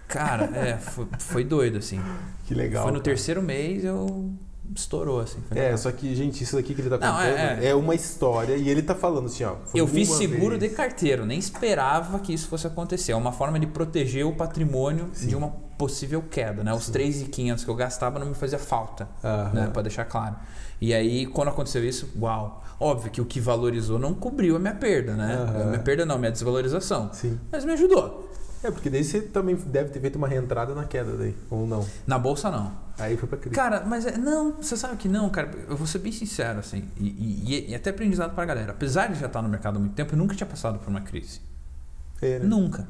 B: Cara, é, foi, foi doido, assim.
A: Que legal.
B: foi no
A: cara.
B: terceiro mês, eu estourou, assim.
A: É,
B: legal.
A: só que, gente, isso daqui que ele tá
B: Não,
A: contando
B: é-
A: é,
B: é.
A: uma história e ele tá falando assim, ó.
B: Eu fiz seguro
A: vez.
B: de carteiro, nem esperava que isso fosse acontecer. É uma forma de proteger o patrimônio
A: Sim.
B: de uma possível queda, né? Os 3.500 que eu gastava não me fazia falta,
A: Aham.
B: né? Pra deixar claro. E aí, quando aconteceu isso, uau. Óbvio que o que valorizou não cobriu a minha perda, né?
A: Aham.
B: A minha perda não, a minha desvalorização.
A: Sim.
B: Mas me ajudou.
A: É, porque daí você também deve ter feito uma reentrada na queda daí, ou não.
B: Na bolsa, não.
A: Aí foi pra crise.
B: Cara, mas é, não, você sabe que não, cara. Eu vou ser bem sincero, assim. E, e- e até aprendizado pra galera. Apesar de já estar no mercado há muito tempo, eu nunca tinha passado por uma crise.
A: É, né?
B: Nunca.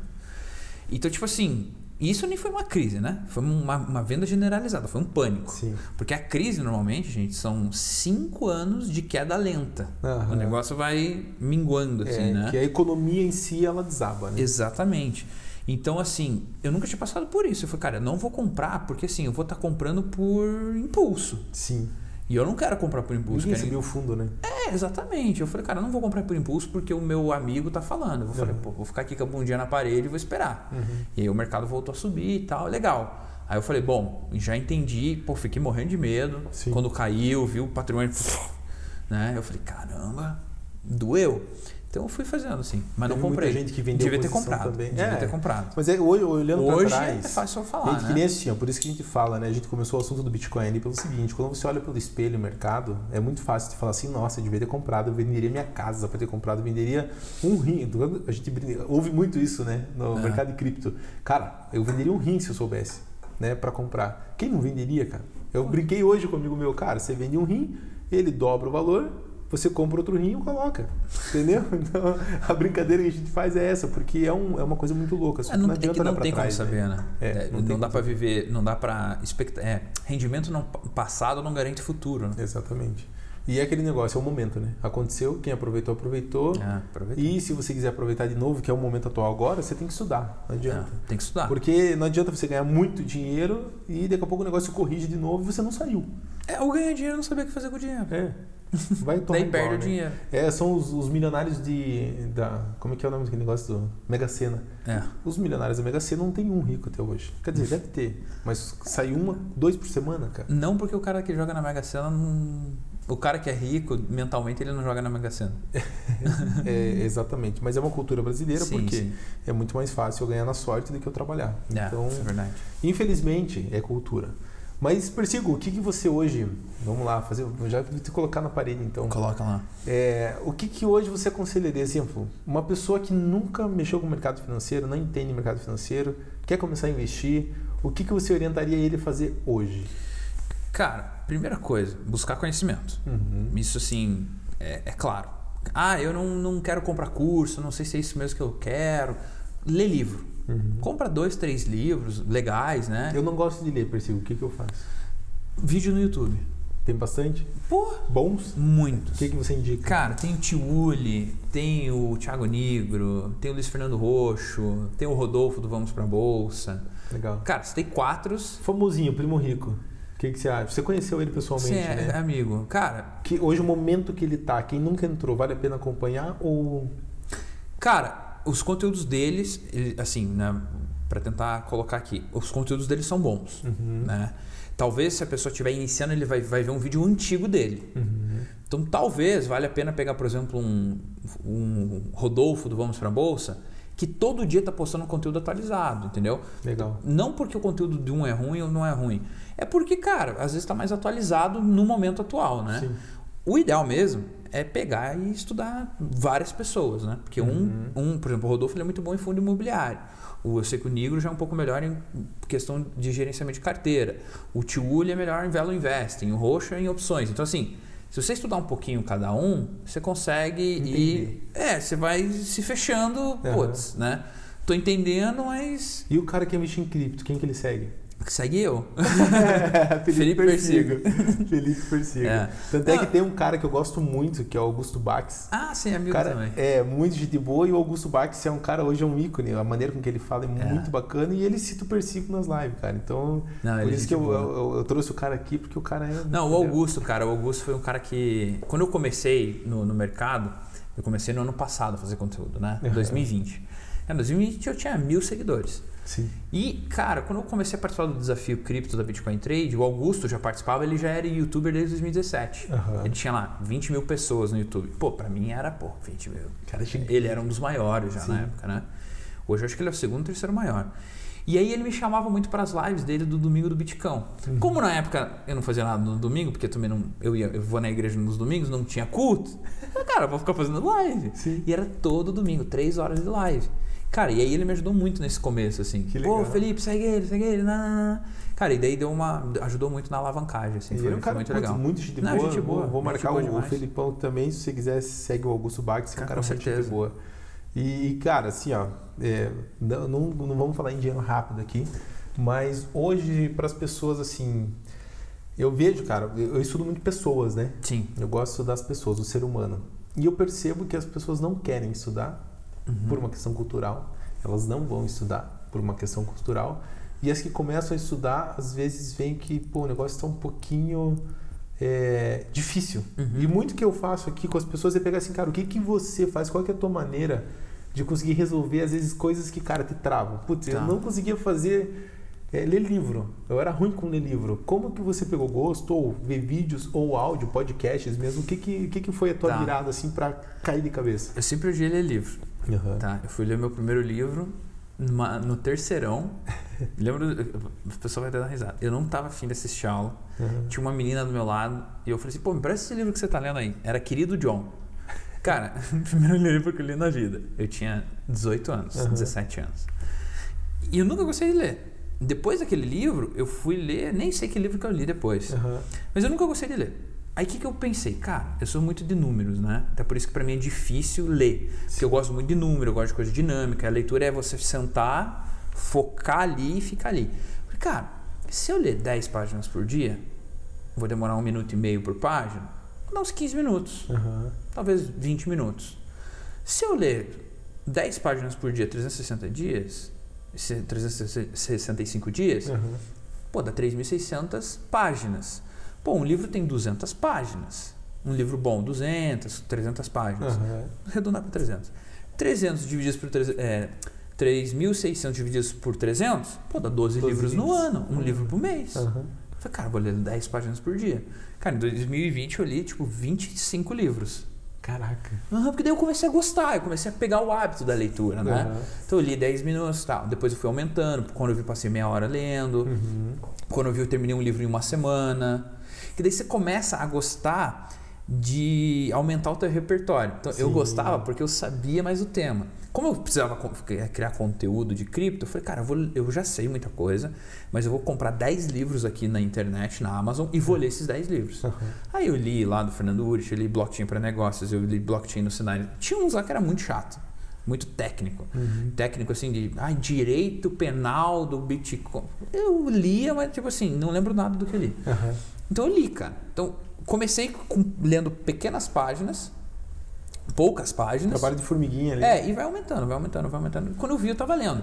B: Então, tipo assim, isso nem foi uma crise, né? Foi uma, uma venda generalizada, foi um pânico.
A: Sim.
B: Porque a crise, normalmente, gente, são cinco anos de queda lenta.
A: Aham.
B: O negócio vai minguando, assim,
A: É,
B: né?
A: que a economia em si, ela desaba, né?
B: Exatamente. Então, assim, eu nunca tinha passado por isso. Eu falei, cara, eu não vou comprar, porque assim, eu vou estar comprando por impulso.
A: Sim.
B: E eu não quero comprar por impulso.
A: Ninguém
B: quero-
A: o fundo, né?
B: É, exatamente. Eu falei, cara, eu não vou comprar por impulso porque o meu amigo tá falando. Eu vou falei,
A: Uhum.
B: pô, vou ficar aqui com a bundinha na parede e vou esperar.
A: Uhum.
B: E aí o mercado voltou a subir e tal, legal. Aí eu falei, bom, já entendi, pô, fiquei morrendo de medo.
A: Sim.
B: Quando caiu, viu o patrimônio, né? Eu falei, caramba, doeu. Então eu fui fazendo assim, mas
A: Teve
B: não comprei.
A: muita gente que vendeu
B: Devia ter comprado.
A: também.
B: Devia
A: É.
B: ter comprado.
A: Mas é, hoje, olhando
B: Hoje
A: pra trás...
B: é fácil falar,
A: gente,
B: né?
A: que nem assim, ó, por isso que a gente fala, né? A gente começou o assunto do Bitcoin ali pelo seguinte, quando você olha pelo espelho o mercado, é muito fácil de falar assim, nossa, eu devia ter comprado, eu venderia minha casa para ter comprado, eu venderia um rim. A gente brinca- ouve muito isso, né? No
B: É.
A: mercado de cripto. Cara, eu venderia um rim se eu soubesse, né? para comprar. Quem não venderia, cara? Eu brinquei hoje com um amigo meu, cara, você vende um rim, ele dobra o valor, você compra outro rim e coloca. Entendeu? Então, a brincadeira que a gente faz é essa, porque é, um, é uma coisa muito louca. Só
B: É, não,
A: que
B: é que não tem
A: trás,
B: como saber, né?
A: É,
B: É,
A: não
B: não dá pra viver, não dá pra expectar. É, rendimento não, passado não garante futuro. Né?
A: Exatamente. E é aquele negócio, é o momento, né? Aconteceu, quem aproveitou, aproveitou.
B: É, aproveita.
A: E se você quiser aproveitar de novo, que é o momento atual agora, você tem que estudar. Não adianta.
B: É, tem que estudar.
A: Porque não adianta você ganhar muito dinheiro e daqui a pouco o negócio corrige de novo e você não saiu.
B: É, ou ganhar dinheiro e não saber o que fazer com o dinheiro.
A: É. Vai tomar
B: Daí
A: igual,
B: perde o
A: né?
B: dinheiro.
A: É, são os, os milionários de. Da, como é que é o nome daquele negócio do Mega Sena?
B: É.
A: Os milionários da Mega Sena não tem um rico até hoje. Quer dizer, deve ter. Mas sai uma, dois por semana, cara.
B: Não porque o cara que joga na Mega Sena não... O cara que é rico, mentalmente, ele não joga na Mega Sena.
A: É, exatamente. Mas é uma cultura brasileira
B: Sim,
A: porque
B: sim.
A: é muito mais fácil eu ganhar na sorte do que eu trabalhar.
B: É,
A: Então,
B: isso é verdade.
A: infelizmente, é cultura. Mas, Persigo, o que, que você hoje. Vamos lá, fazer. Já vou te colocar na parede então.
B: Coloca lá.
A: É, o que, que hoje você aconselharia? Exemplo, uma pessoa que nunca mexeu com o mercado financeiro, não entende mercado financeiro, quer começar a investir, o que, que você orientaria ele a fazer hoje?
B: Cara, primeira coisa, buscar conhecimento.
A: Uhum.
B: Isso, assim, é, é claro. Ah, eu não, não quero comprar curso, não sei se é isso mesmo que eu quero. Lê livro.
A: Uhum.
B: Compra dois, três livros legais, né?
A: Eu não gosto de ler, Persigo, o que, que eu faço?
B: Vídeo no YouTube.
A: Tem bastante?
B: Pô,
A: Bons?
B: muitos.
A: O que, que você indica?
B: Cara, tem o Tiuli, tem o Thiago Negro, tem o Luiz Fernando Roxo, tem o Rodolfo do Vamos Pra Bolsa.
A: Legal.
B: Cara, você tem quatro.
A: Famosinho, Primo Rico. O que, que você acha? Você conheceu ele pessoalmente,
B: Você é,
A: né?
B: amigo. Cara,
A: Que hoje o momento que ele tá, quem nunca entrou, vale a pena acompanhar ou
B: cara, os conteúdos deles, ele- assim, né, para tentar colocar aqui, os conteúdos deles são bons,
A: Uhum.
B: né? Talvez se a pessoa estiver iniciando, ele vai, vai ver um vídeo antigo dele.
A: Uhum.
B: Então, talvez valha a pena pegar, por exemplo, um, um Rodolfo do Vamos Pra Bolsa, que todo dia está postando conteúdo atualizado, entendeu?
A: legal?
B: Não porque o conteúdo de um é ruim ou não é ruim. É porque, cara, às vezes está mais atualizado no momento atual, né?
A: Sim.
B: O ideal mesmo é pegar e estudar várias pessoas, né? Porque
A: Uhum.
B: um, um, por exemplo, o Rodolfo ele é muito bom em fundo imobiliário. O, eu sei que o Negro já é um pouco melhor em questão de gerenciamento de carteira. O Tiuli é melhor em Velo Investing. O Roxo é em opções. Então, assim, se você estudar um pouquinho cada um, você consegue
A: Entendi.
B: ir... É, você vai se fechando,
A: Aham.
B: putz, né? tô entendendo, mas.
A: E o cara que investiu em cripto, quem que ele segue?
B: Segue eu.
A: Felipe,
B: Felipe
A: Persigo. Felipe Persigo.
B: É.
A: Tanto é que tem um cara que eu gosto muito, que é o Augusto Bax.
B: Ah, sim,
A: O
B: amigo
A: cara
B: também.
A: é muito gente boa e o Augusto Bax é um cara hoje é um ícone. A maneira com que ele fala é
B: É.
A: muito bacana e ele cita o Persigo nas lives, cara. Então,
B: Não,
A: por
B: é
A: isso que eu, eu, eu- trouxe o cara aqui, porque o cara é.
B: Não, o Augusto, cara, o Augusto foi um cara que. Quando eu comecei no, no mercado, eu comecei no ano passado a fazer conteúdo, né? Em
A: Uhum.
B: 2020. Em 2020 eu tinha mil seguidores.
A: Sim.
B: E, cara, quando eu comecei a participar do desafio cripto da Bitcoin Trade, o Augusto já participava, ele já era youtuber desde 2017.
A: Aham.
B: Ele tinha lá 20 mil pessoas no YouTube. Pô, pra mim era, pô, 20 mil.
A: Cara, tinha-
B: Ele era um dos maiores já
A: Sim.
B: na época, né? Hoje eu acho que ele é o segundo, terceiro maior. E aí ele me chamava muito para as lives dele do domingo do Bitcão.
A: Uhum.
B: Como na época eu não fazia nada no domingo, porque também não. Eu, ia, eu vou na igreja nos domingos, não tinha culto. Cara, eu vou ficar fazendo live.
A: Sim.
B: E era todo domingo, três horas de live. Cara, e aí ele me ajudou muito nesse começo, assim.
A: Que
B: Pô,
A: legal.
B: Felipe, segue ele, segue ele. Não, não, não. Cara, e daí deu uma. ajudou muito na alavancagem, assim.
A: E
B: Foi,
A: ele é um cara
B: muito legal.
A: muito gente
B: Não,
A: boa.
B: gente boa,
A: Vou, vou marcar
B: boa
A: o, o
B: demais.
A: Felipão também. Se você quiser, segue o Augusto Bax, é um
B: Cara,
A: muito gente boa. E, cara, assim, ó, é, não, não, não vamos falar em dinheiro rápido aqui, mas hoje, para as pessoas, assim, eu vejo, cara, eu, estudo muito pessoas, né?
B: Sim.
A: Eu gosto das pessoas, do ser humano. E eu percebo que as pessoas não querem estudar
B: Uhum.
A: por uma questão cultural, elas não vão estudar por uma questão cultural. E as que começam a estudar, às vezes veem que pô, o negócio está um pouquinho é, difícil.
B: Uhum.
A: E muito que eu faço aqui com as pessoas é pegar assim, cara, o que, que você faz? Qual que é a tua maneira de conseguir resolver, às vezes, coisas que, cara, te travam? Putz, eu
B: Tá.
A: não conseguia fazer. é, ler livro. Eu era ruim com ler livro. Como que você pegou gosto? Ou ver vídeos, ou áudio, podcasts mesmo? O que que, o que, que foi a tua
B: Tá.
A: virada, assim, para cair de cabeça?
B: Eu sempre odiei ler livro.
A: Aham.
B: Tá, eu fui ler meu primeiro livro numa- no terceirão. Lembro, o pessoal vai dar risada. Eu não tava afim de assistir aula.
A: Aham.
B: Tinha uma menina do meu lado e eu falei assim: pô, me presta esse livro que você tá lendo aí. Era Querido John. Cara, o primeiro livro que eu li na vida. Eu tinha 18 anos,
A: Aham.
B: 17 anos. E eu nunca gostei de ler. Depois daquele livro, eu fui ler, nem sei que livro que eu li depois.
A: Aham.
B: Mas eu nunca gostei de ler. Aí o que, que eu pensei? Cara, eu sou muito de números, né? Até por isso que pra mim é difícil ler. Porque eu gosto muito de número, eu gosto de coisa dinâmica. A leitura é você sentar, focar ali e ficar ali. Falei, cara, se eu ler 10 páginas por dia, vou demorar um minuto e meio por página, vou dar uns 15 minutos,
A: Aham.
B: talvez 20 minutos. Se eu ler 10 páginas por dia, 360 dias, se- 365 dias,
A: Aham.
B: Pô, dá 3.600 páginas. Pô, um livro tem 200 páginas. Um livro bom, 200, 300 páginas.
A: Aham.
B: Arredondar para 300. 300 divididos por 300, é, 3.600 divididos por 300, pô, dá 12,
A: 12
B: livros no
A: livros.
B: ano. Um
A: Uhum.
B: livro por mês.
A: Aham.
B: Falei, cara, vou ler 10 páginas por dia. Cara, em 2020 eu li, tipo, 25 livros.
A: Caraca.
B: Aham, porque daí eu comecei a gostar, eu comecei a pegar o hábito da leitura, né?
A: Aham.
B: Então eu li 10 minutos tal. Depois eu fui aumentando. Quando eu vi, passei meia hora lendo.
A: Uhum.
B: Quando eu vi, eu terminei um livro em uma semana. Que daí você começa a gostar de aumentar o teu repertório. Então, eu
A: Sim.
B: gostava porque eu sabia mais o tema. Como eu precisava co- criar conteúdo de cripto, eu falei, cara, eu, vou- eu já sei muita coisa, mas eu vou comprar 10 livros aqui na internet, na Amazon, e vou ler esses 10 livros.
A: Aham.
B: Aí eu li lá do Fernando Urich, eu li blockchain para negócios, eu li blockchain no cenário. Tinha uns lá que era muito chato, muito técnico.
A: Uhum.
B: Técnico assim de ai, direito penal do Bitcoin. Eu lia, mas tipo assim, não lembro nada do que eu li.
A: Aham.
B: Então eu li, cara. Então comecei com- lendo pequenas páginas, poucas páginas.
A: Trabalho de formiguinha ali.
B: É, e vai aumentando, vai aumentando, vai aumentando. Quando eu vi, eu tava lendo.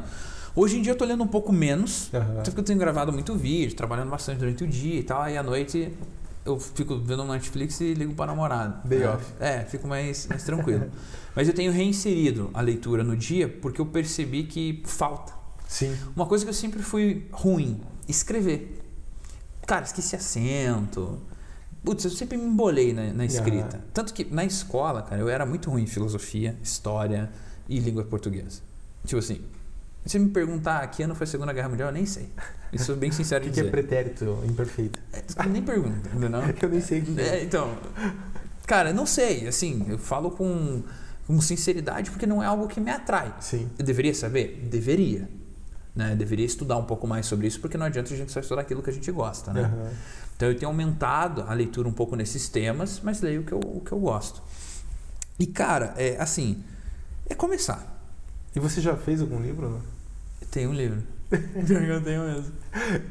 B: Hoje em dia eu tô lendo um pouco menos, até porque eu tenho gravado muito vídeo, trabalhando bastante durante o dia e tal, aí à noite eu fico vendo um Netflix e ligo para namorado.
A: Day
B: é,
A: off.
B: É, fico mais, mais tranquilo. Mas eu tenho reinserido a leitura no dia porque eu percebi que falta.
A: Sim.
B: Uma coisa que eu sempre fui ruim, escrever. Cara, esqueci acento. Putz, eu sempre me embolei na, na escrita.
A: Aham.
B: Tanto que na escola, cara, eu era muito ruim em filosofia, história e língua portuguesa. Tipo assim, se você me perguntar que ano foi a Segunda Guerra Mundial, eu nem sei. Isso sou bem
A: O
B: sincero
A: que,
B: em
A: que é
B: dizer.
A: pretérito imperfeito?
B: É, nem pergunta, entendeu?
A: Eu nem sei o que
B: É,
A: é.
B: então, cara, não sei, assim, eu falo com, com sinceridade porque não é algo que me atrai.
A: Sim.
B: Eu deveria saber? Deveria. Né? Deveria estudar um pouco mais sobre isso, porque não adianta a gente só estudar aquilo que a gente gosta, né?
A: Aham.
B: Então eu tenho aumentado a leitura um pouco nesses temas, mas leio o que eu, o que eu gosto. E cara, é assim, é começar.
A: E você já fez algum livro? Não?
B: Tem um livro. eu tenho mesmo.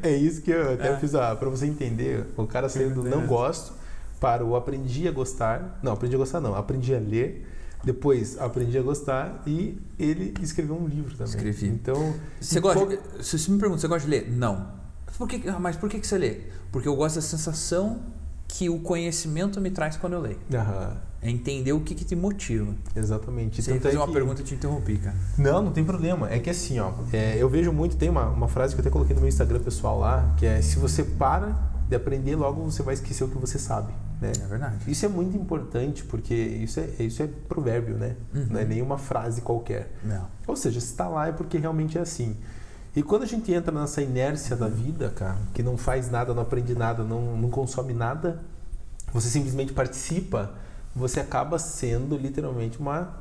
A: É isso que eu até
B: É.
A: fiz, ah, pra você entender, o cara saiu do não gosto para o aprendi a gostar. Não, aprendi a gostar não, aprendi a ler. Depois aprendi a gostar e ele escreveu um livro também.
B: Escrevi.
A: Então,
B: Você gosta
A: qual-
B: se você me pergunta, você gosta de ler? Não. Por que, ah, mas por que, que você lê? Porque eu gosto da sensação que o conhecimento me traz quando eu leio.
A: Aham,
B: É entender o que, que te motiva.
A: exatamente.
B: Você ia fazer
A: é
B: uma
A: que-
B: pergunta e te interrompi, cara.
A: Não, não tem problema. É que assim, ó, é, eu vejo muito, tem uma, uma frase que eu até coloquei no meu Instagram pessoal lá, que é se você para de aprender, logo você vai esquecer o que você sabe, né?
B: É verdade.
A: Isso é muito importante porque isso é, isso é provérbio, né?
B: Uhum.
A: Não é nenhuma frase qualquer.
B: Não.
A: Ou seja, se está lá é porque realmente é assim. E quando a gente entra nessa inércia da vida, cara, que não faz nada, não aprende nada, não, não consome nada, você simplesmente participa, você acaba sendo literalmente uma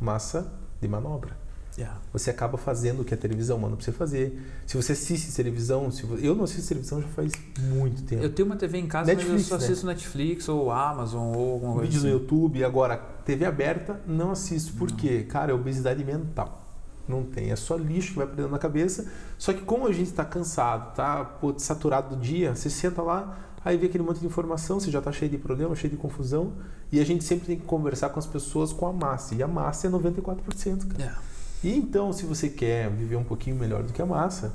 A: massa de manobra.
B: Yeah.
A: Você acaba fazendo o que a televisão manda pra você fazer. Se você assiste televisão, se vo- eu não assisto televisão já faz muito tempo.
B: Eu tenho uma TV em casa,
A: Netflix,
B: mas eu só
A: né?
B: assisto Netflix ou Amazon ou alguma coisa
A: Vídeos no
B: assim.
A: YouTube, agora TV aberta, não assisto. Por quê? Cara, é obesidade mental. Não tem, é só lixo que vai perdendo na cabeça. Só que como a gente tá cansado, tá pô, saturado do dia, você senta lá, aí vê aquele monte de informação, você já tá cheio de problema, cheio de confusão, e a gente sempre tem que conversar com as pessoas com a massa. E a massa é 94%, cara.
B: Yeah.
A: E então, se você quer viver um pouquinho melhor do que a massa,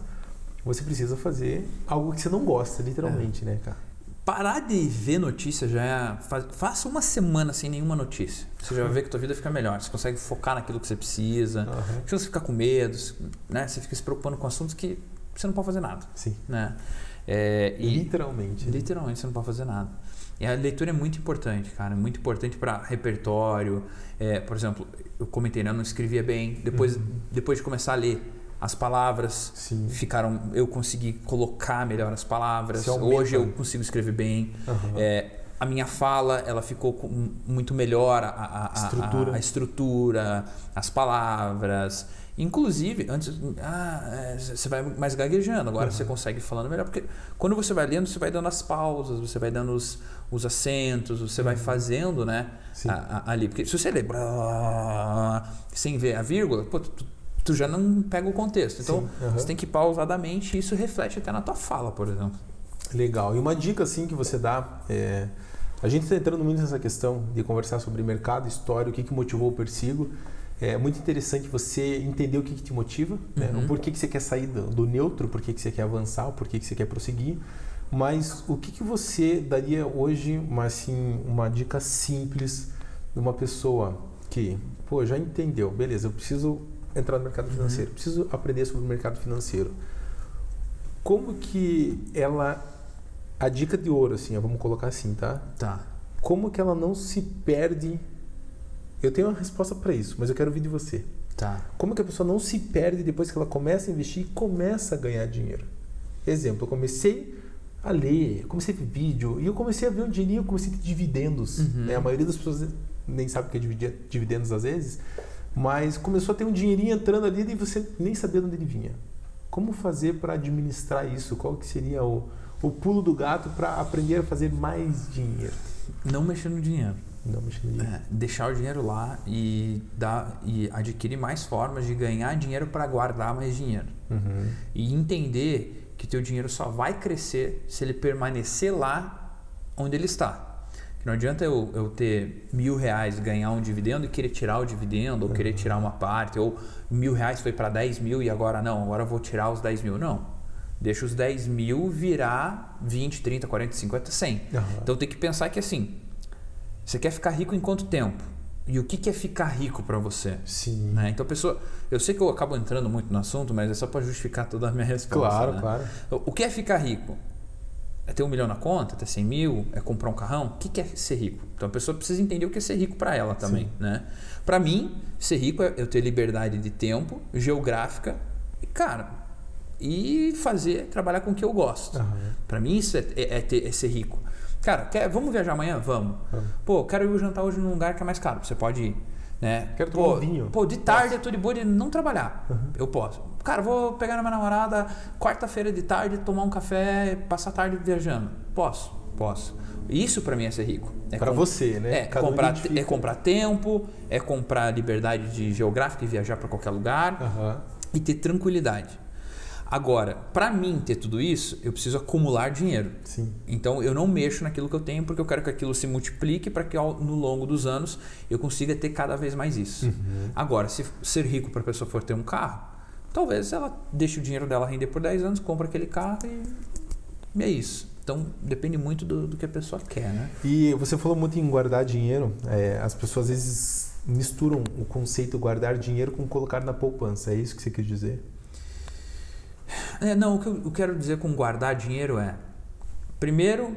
A: você precisa fazer algo que você não gosta, literalmente, né, cara?
B: Parar de ver notícia já é. fa- Faça uma semana sem nenhuma notícia. Você já vai ver que tua vida fica melhor. Você consegue focar naquilo que você precisa.
A: Aham.
B: Você não fica com medo, né? Você fica se preocupando com assuntos que você não pode fazer nada.
A: Sim.
B: Né? É, e,
A: Literalmente.
B: Literalmente, você não pode fazer nada. E a leitura é muito importante, cara. É muito importante para repertório. É, por exemplo, eu comentei, né? Eu não escrevia bem. Depois,
A: Uhum.
B: depois de começar a ler, as palavras
A: Sim.
B: ficaram. Eu consegui colocar melhor as palavras. Hoje eu consigo escrever bem.
A: Aham.
B: É, a minha fala, ela ficou com- muito melhor. A, a- a-
A: Estrutura.
B: a- estrutura, as palavras. Inclusive, antes, ah, é, você vai mais gaguejando, agora
A: Uhum.
B: você consegue falando melhor, porque quando você vai lendo, você vai dando as pausas, você vai dando os, os acentos, você vai fazendo, né,
A: Uhum.
B: A- a- ali. Porque se você lê sem ver a vírgula, pô, tu, tu já não pega o contexto. Então,
A: aham.
B: você tem que ir pausadamente e isso reflete até na tua fala, por exemplo.
A: Legal. E uma dica assim que você dá é a gente está entrando muito nessa questão de conversar sobre mercado, história, o que, que motivou o Persigo. É muito interessante você entender o que, que te motiva, né?
B: Uhum.
A: o porquê que você quer sair do, do neutro, por que que você quer avançar, o porquê que você quer prosseguir. Mas o que, que você daria hoje, uma, assim, uma dica simples de uma pessoa que, pô, já entendeu, beleza, eu preciso entrar no mercado financeiro, preciso aprender sobre o mercado financeiro. Como que ela a dica de ouro, assim, vamos colocar assim, tá?
B: Tá.
A: Como que ela não se perde? Eu tenho uma resposta para isso, mas eu quero ouvir de você.
B: Tá.
A: Como que a pessoa não se perde depois que ela começa a investir e começa a ganhar dinheiro? Exemplo, eu comecei a ler, comecei a ver vídeo e eu comecei a ver um dinheirinho, eu comecei a ter dividendos.
B: Uhum.
A: né? A maioria das pessoas nem sabe o que é dividendos às vezes, mas começou a ter um dinheirinho entrando ali e você nem sabia de onde ele vinha. Como fazer para administrar isso? Qual que seria o, o pulo do gato para aprender a fazer mais dinheiro?
B: Não mexer no dinheiro.
A: Não mexer no dinheiro.
B: É, deixar o dinheiro lá e, dar, e adquirir mais formas de ganhar dinheiro para guardar mais dinheiro.
A: Uhum.
B: E entender que teu dinheiro só vai crescer se ele permanecer lá onde ele está. Que não adianta eu, eu ter mil reais, ganhar um dividendo e querer tirar o dividendo, ou querer tirar uma parte, ou mil reais foi para 10 mil e agora não, agora eu vou tirar os 10 mil. Não. Deixa os 10 mil virar 20, 30, 40, 50, 100.
A: Aham.
B: Então tem que pensar que assim, você quer ficar rico em quanto tempo? E o que que é ficar rico para você?
A: Sim.
B: Né? Então a pessoa, eu sei que eu acabo entrando muito no assunto, mas é só para justificar toda a minha resposta.
A: Claro,
B: né?
A: claro.
B: O que é ficar rico? É ter um milhão na conta? Ter 100 mil? É comprar um carrão? O que que é ser rico? Então a pessoa precisa entender o que é ser rico para ela também, né? Para mim, ser rico é eu ter liberdade de tempo, geográfica e cara, e fazer trabalhar com o que eu gosto.
A: Aham.
B: Para mim isso é, é- é ter- é ser rico. Cara, quer, vamos viajar amanhã? Vamos. Pô, quero ir jantar hoje num lugar que é mais caro. Você pode ir. Né?
A: Quero
B: pô,
A: tomar um vinho.
B: Pô, de tarde eu tô de boa de não trabalhar. Eu posso. Cara, vou pegar na minha namorada quarta-feira de tarde, tomar um café, passar a tarde viajando. Posso, posso. Isso para mim é ser rico. É
A: para você, né?
B: É
A: Cada um
B: comprar,
A: identifica.
B: é comprar tempo, é comprar liberdade de geográfica e viajar para qualquer lugar
A: Aham.
B: e ter tranquilidade. Agora, para mim ter tudo isso, eu preciso acumular dinheiro.
A: Sim.
B: Então eu não mexo naquilo que eu tenho porque eu quero que aquilo se multiplique para que ao- no longo dos anos eu consiga ter cada vez mais isso.
A: Uhum.
B: Agora, se ser rico para a pessoa for ter um carro, talvez ela deixe o dinheiro dela render por 10 anos, compra aquele carro e, e é isso. Então depende muito do, do que a pessoa quer, né?
A: E você falou muito em guardar dinheiro. É, as pessoas às vezes misturam o conceito guardar dinheiro com colocar na poupança. É isso que você quis dizer?
B: É, não, o que eu quero dizer com guardar dinheiro é, primeiro,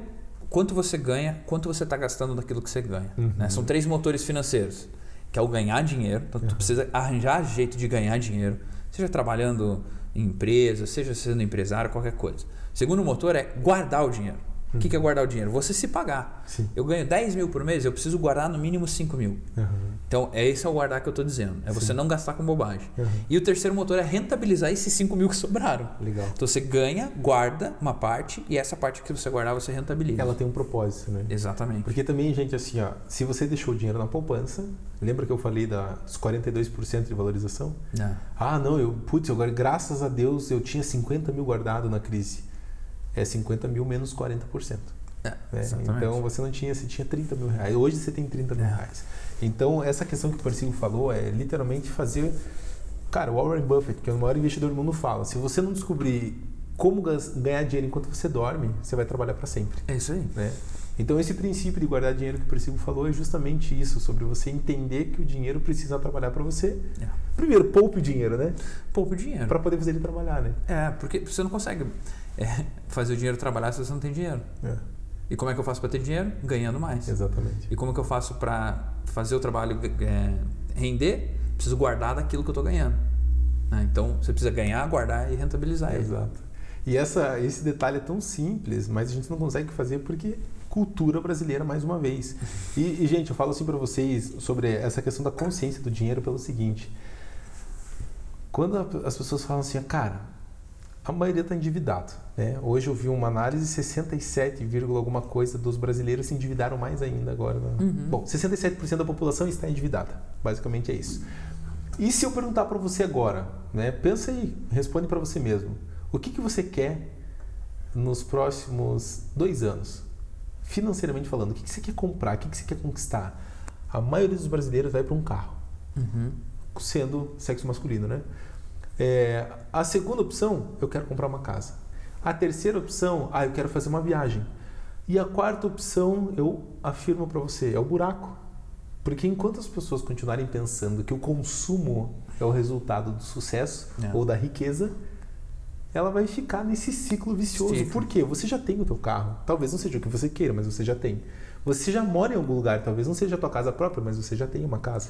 B: quanto você ganha, quanto você está gastando daquilo que você ganha.
A: Uhum.
B: né? São três motores financeiros, que é o ganhar dinheiro, então tu
A: Uhum.
B: precisa arranjar jeito de ganhar dinheiro, seja trabalhando em empresa, seja sendo empresário, qualquer coisa. Segundo motor é guardar o dinheiro. O que que é guardar o dinheiro? Você se pagar.
A: Sim.
B: Eu ganho 10 mil por mês, eu preciso guardar no mínimo 5 mil.
A: Aham.
B: Então, é esse é o guardar que eu estou dizendo. É você
A: Sim.
B: não gastar com bobagem.
A: Aham.
B: E o terceiro motor é rentabilizar esses 5 mil que sobraram.
A: Legal.
B: Então você ganha, guarda uma parte e essa parte que você guardar você rentabiliza.
A: Ela tem um propósito, né?
B: Exatamente.
A: Porque também, gente, assim, ó, se você deixou o dinheiro na poupança, lembra que eu falei dos 42% de valorização?
B: Não.
A: Ah, não, eu, putz, agora, graças a Deus, eu tinha 50 mil guardado na crise. É 50 mil menos 40%.
B: É,
A: né? Então você não tinha, você tinha 30 mil reais. Hoje você tem 30 mil
B: É.
A: reais. Então essa questão que o Persigo falou é literalmente fazer. Cara, o Warren Buffett, que é o maior investidor do mundo, fala: se você não descobrir como ganhar dinheiro enquanto você dorme, você vai trabalhar para sempre.
B: É isso aí.
A: Né? Então esse princípio de guardar dinheiro que o Persigo falou é justamente isso, sobre você entender que o dinheiro precisa trabalhar para você.
B: É.
A: Primeiro, poupe o dinheiro, né?
B: Poupa o dinheiro.
A: Para poder fazer ele trabalhar, né?
B: É, porque você não consegue é, fazer o dinheiro trabalhar se você não tem dinheiro.
A: É,
B: E como é que eu faço para ter dinheiro? Ganhando mais.
A: exatamente.
B: E como é que eu faço para fazer o trabalho é, render? Preciso guardar daquilo que eu estou ganhando. né? Então você precisa ganhar, guardar e rentabilizar ele.
A: Exato. E essa, esse detalhe é tão simples, mas a gente não consegue fazer porque cultura brasileira mais uma vez. E, e, gente, eu falo assim para vocês sobre essa questão da consciência do dinheiro pelo seguinte: quando as pessoas falam assim, cara, a maioria está endividado. Né? Hoje eu vi uma análise 67, vírgula alguma coisa dos brasileiros se endividaram mais ainda agora. né?
B: Uhum.
A: Bom, 67% da população está endividada. Basicamente é isso. E se eu perguntar para você agora, né? Pensa aí, responde para você mesmo. O que, que você quer nos próximos dois anos? Financeiramente falando, o que, que você quer comprar? O que, que você quer conquistar? A maioria dos brasileiros vai para um carro,
B: Uhum.
A: sendo sexo masculino, né? É, a segunda opção, eu quero comprar uma casa. A terceira opção, ah, eu quero fazer uma viagem. E a quarta opção, eu afirmo para você, é o buraco. Porque enquanto as pessoas continuarem pensando que o consumo é o resultado do sucesso
B: É.
A: ou da riqueza, ela vai ficar nesse ciclo vicioso.
B: Fica.
A: Por quê? Você já tem o teu carro. Talvez não seja o que você queira, mas você já tem. Você já mora em algum lugar, talvez não seja a tua casa própria, mas você já tem uma casa.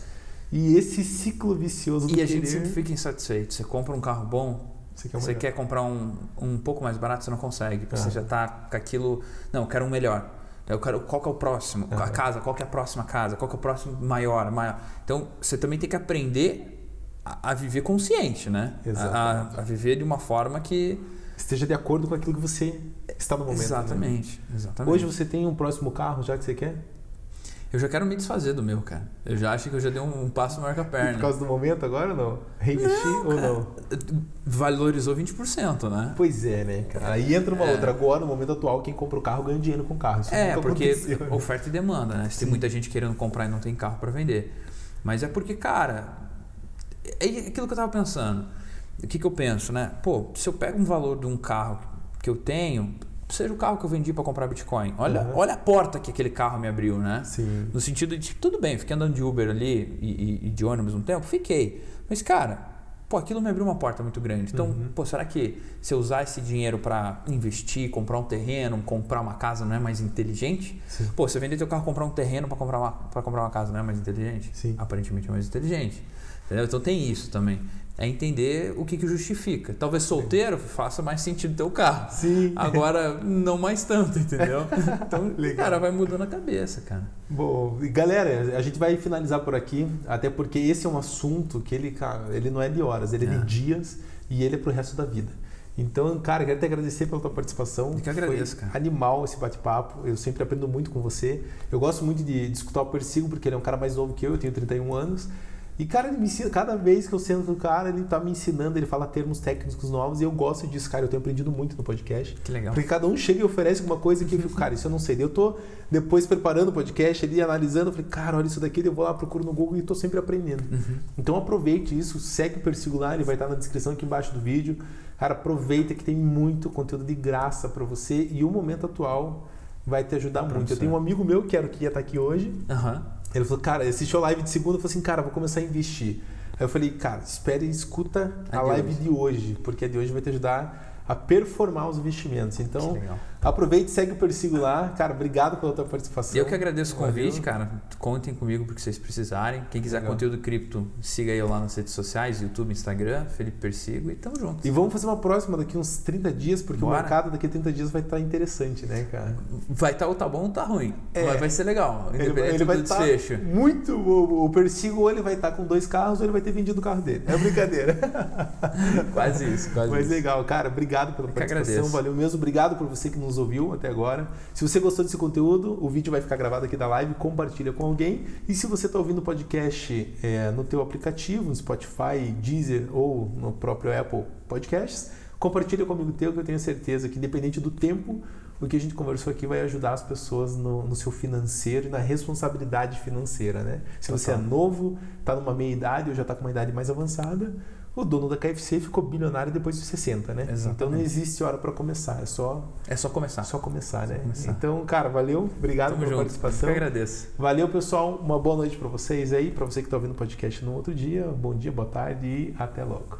A: E esse ciclo vicioso do
B: E a gente sempre fica insatisfeito. Você compra um carro bom,
A: você quer, um
B: você quer comprar um, um pouco mais barato, você não consegue. Porque
A: Ah.
B: você já tá com aquilo. Não, eu quero um melhor. Eu quero, qual que é o próximo?
A: Ah.
B: A casa, qual que é a próxima casa? Qual que é o próximo maior, maior? Então, você também tem que aprender a, a viver consciente, né?
A: Exatamente.
B: a- a viver de uma forma que...
A: Esteja de acordo com aquilo que você está no momento. né?
B: exatamente, exatamente.
A: Hoje você tem um próximo carro já que você quer?
B: Eu já quero me desfazer do meu, cara. Eu já acho que eu já dei um, um passo maior que a
A: Por
B: perna.
A: causa do momento agora ou não? Reinvestir ou não?
B: Valorizou 20%, né?
A: Pois é, né, cara? Aí entra uma
B: É.
A: outra. Agora, no momento atual, quem compra o carro ganha dinheiro com o carro. Isso
B: É, porque
A: aconteceu,
B: oferta e demanda, né?
A: Sim.
B: Tem muita gente querendo comprar e não tem carro para vender. Mas é porque, cara, é aquilo que eu tava pensando. O que, que eu penso, né? Pô, se eu pego um valor de um carro que eu tenho, seja o carro que eu vendi para comprar Bitcoin, olha,
A: Uhum.
B: olha a porta que aquele carro me abriu, né?
A: Sim.
B: No sentido de, tudo bem, fiquei andando de Uber ali e, e- e de ônibus um tempo, fiquei. Mas, cara, pô, aquilo me abriu uma porta muito grande. Então,
A: Uhum.
B: pô, será que se eu usar esse dinheiro para investir, comprar um terreno, comprar uma casa, não é mais inteligente?
A: Sim.
B: Pô, você vender teu carro, comprar um terreno para comprar, uma, pra comprar uma casa, não é mais inteligente?
A: Sim.
B: Aparentemente é mais inteligente. Entendeu? Então tem isso também. É entender o que, que justifica. Talvez solteiro faça mais sentido ter o carro.
A: Sim.
B: Agora, não mais tanto, entendeu? Então,
A: Legal.
B: cara, vai mudando a cabeça, cara.
A: Bom, e galera, a gente vai finalizar por aqui, até porque esse é um assunto que ele, cara, ele não é de horas, ele é,
B: É.
A: de dias e ele é pro resto da vida. Então, cara, quero te agradecer pela tua participação.
B: Eu que agradeço,
A: Foi
B: cara.
A: animal esse bate-papo. Eu sempre aprendo muito com você. Eu gosto muito de, de escutar o Persigo, porque ele é um cara mais novo que eu, eu tenho 31 anos. E, cara, ele me ensina, cada vez que eu sento com o cara, ele tá me ensinando, ele fala termos técnicos novos e eu gosto disso, cara. Eu tenho aprendido muito no podcast.
B: Que legal.
A: Porque cada um chega e oferece alguma coisa que eu fico, cara, isso eu não sei. Eu tô depois preparando o podcast ali, analisando, eu falei, cara, olha isso daqui, eu vou lá, procuro no Google e tô sempre aprendendo.
B: Uhum.
A: Então aproveite isso, segue o Persigo lá, ele vai estar na descrição aqui embaixo do vídeo. Cara, aproveita que tem muito conteúdo de graça para você e o momento atual vai te ajudar muito. Eu tenho um amigo meu que era o que ia estar aqui hoje.
B: Aham.
A: Ele falou, cara, assistiu a live de segunda falou assim, cara, vou começar a investir. Aí eu falei, cara, espere e escuta a,
B: A de
A: live
B: hoje.
A: de hoje, porque a de hoje vai te ajudar a performar os investimentos. Então,
B: legal.
A: Aproveite, segue o Persigo lá. Cara, obrigado pela tua participação.
B: Eu que agradeço o convite,
A: Valeu.
B: cara. Contem comigo porque vocês precisarem. Quem quiser
A: Legal.
B: conteúdo cripto, siga eu lá nas redes sociais, YouTube, Instagram, Felipe Persigo e tamo junto.
A: E vamos fazer uma próxima daqui uns 30 dias, porque o
B: Bora.
A: mercado daqui a 30 dias vai estar interessante, né, cara?
B: Vai estar ou tá bom ou tá ruim.
A: É.
B: Mas vai ser legal,
A: Ele,
B: independente
A: ele vai
B: do
A: estar
B: desfecho.
A: muito. O, o Persigo, ou ele vai estar com dois carros, ou ele vai ter vendido o carro dele. É brincadeira.
B: Quase isso, quase
A: Mas
B: isso.
A: legal, cara. Obrigado pela
B: Eu
A: participação. Valeu mesmo. Obrigado por você que nos ouviu até agora. Se você gostou desse conteúdo, o vídeo vai ficar gravado aqui da live. Compartilha com alguém. E se você está ouvindo o podcast é, no teu aplicativo, no Spotify, Deezer ou no próprio Apple Podcasts, compartilha comigo teu que eu tenho certeza que, independente do tempo, o que a gente conversou aqui vai ajudar as pessoas no, no seu financeiro e na responsabilidade financeira, né? Se você é novo, está numa meia idade ou já está com uma idade mais avançada, o dono da KFC ficou bilionário depois dos 60, né?
B: Exatamente.
A: Então não existe hora para começar, é só,
B: É só começar.
A: só começar, né?
B: começar.
A: Então, cara, valeu, obrigado
B: Tamo
A: pela
B: junto. Eu
A: participação.
B: que agradeço.
A: Valeu, pessoal. Uma boa noite para vocês aí, para você que está ouvindo o podcast no outro dia. Bom dia, boa tarde e até logo.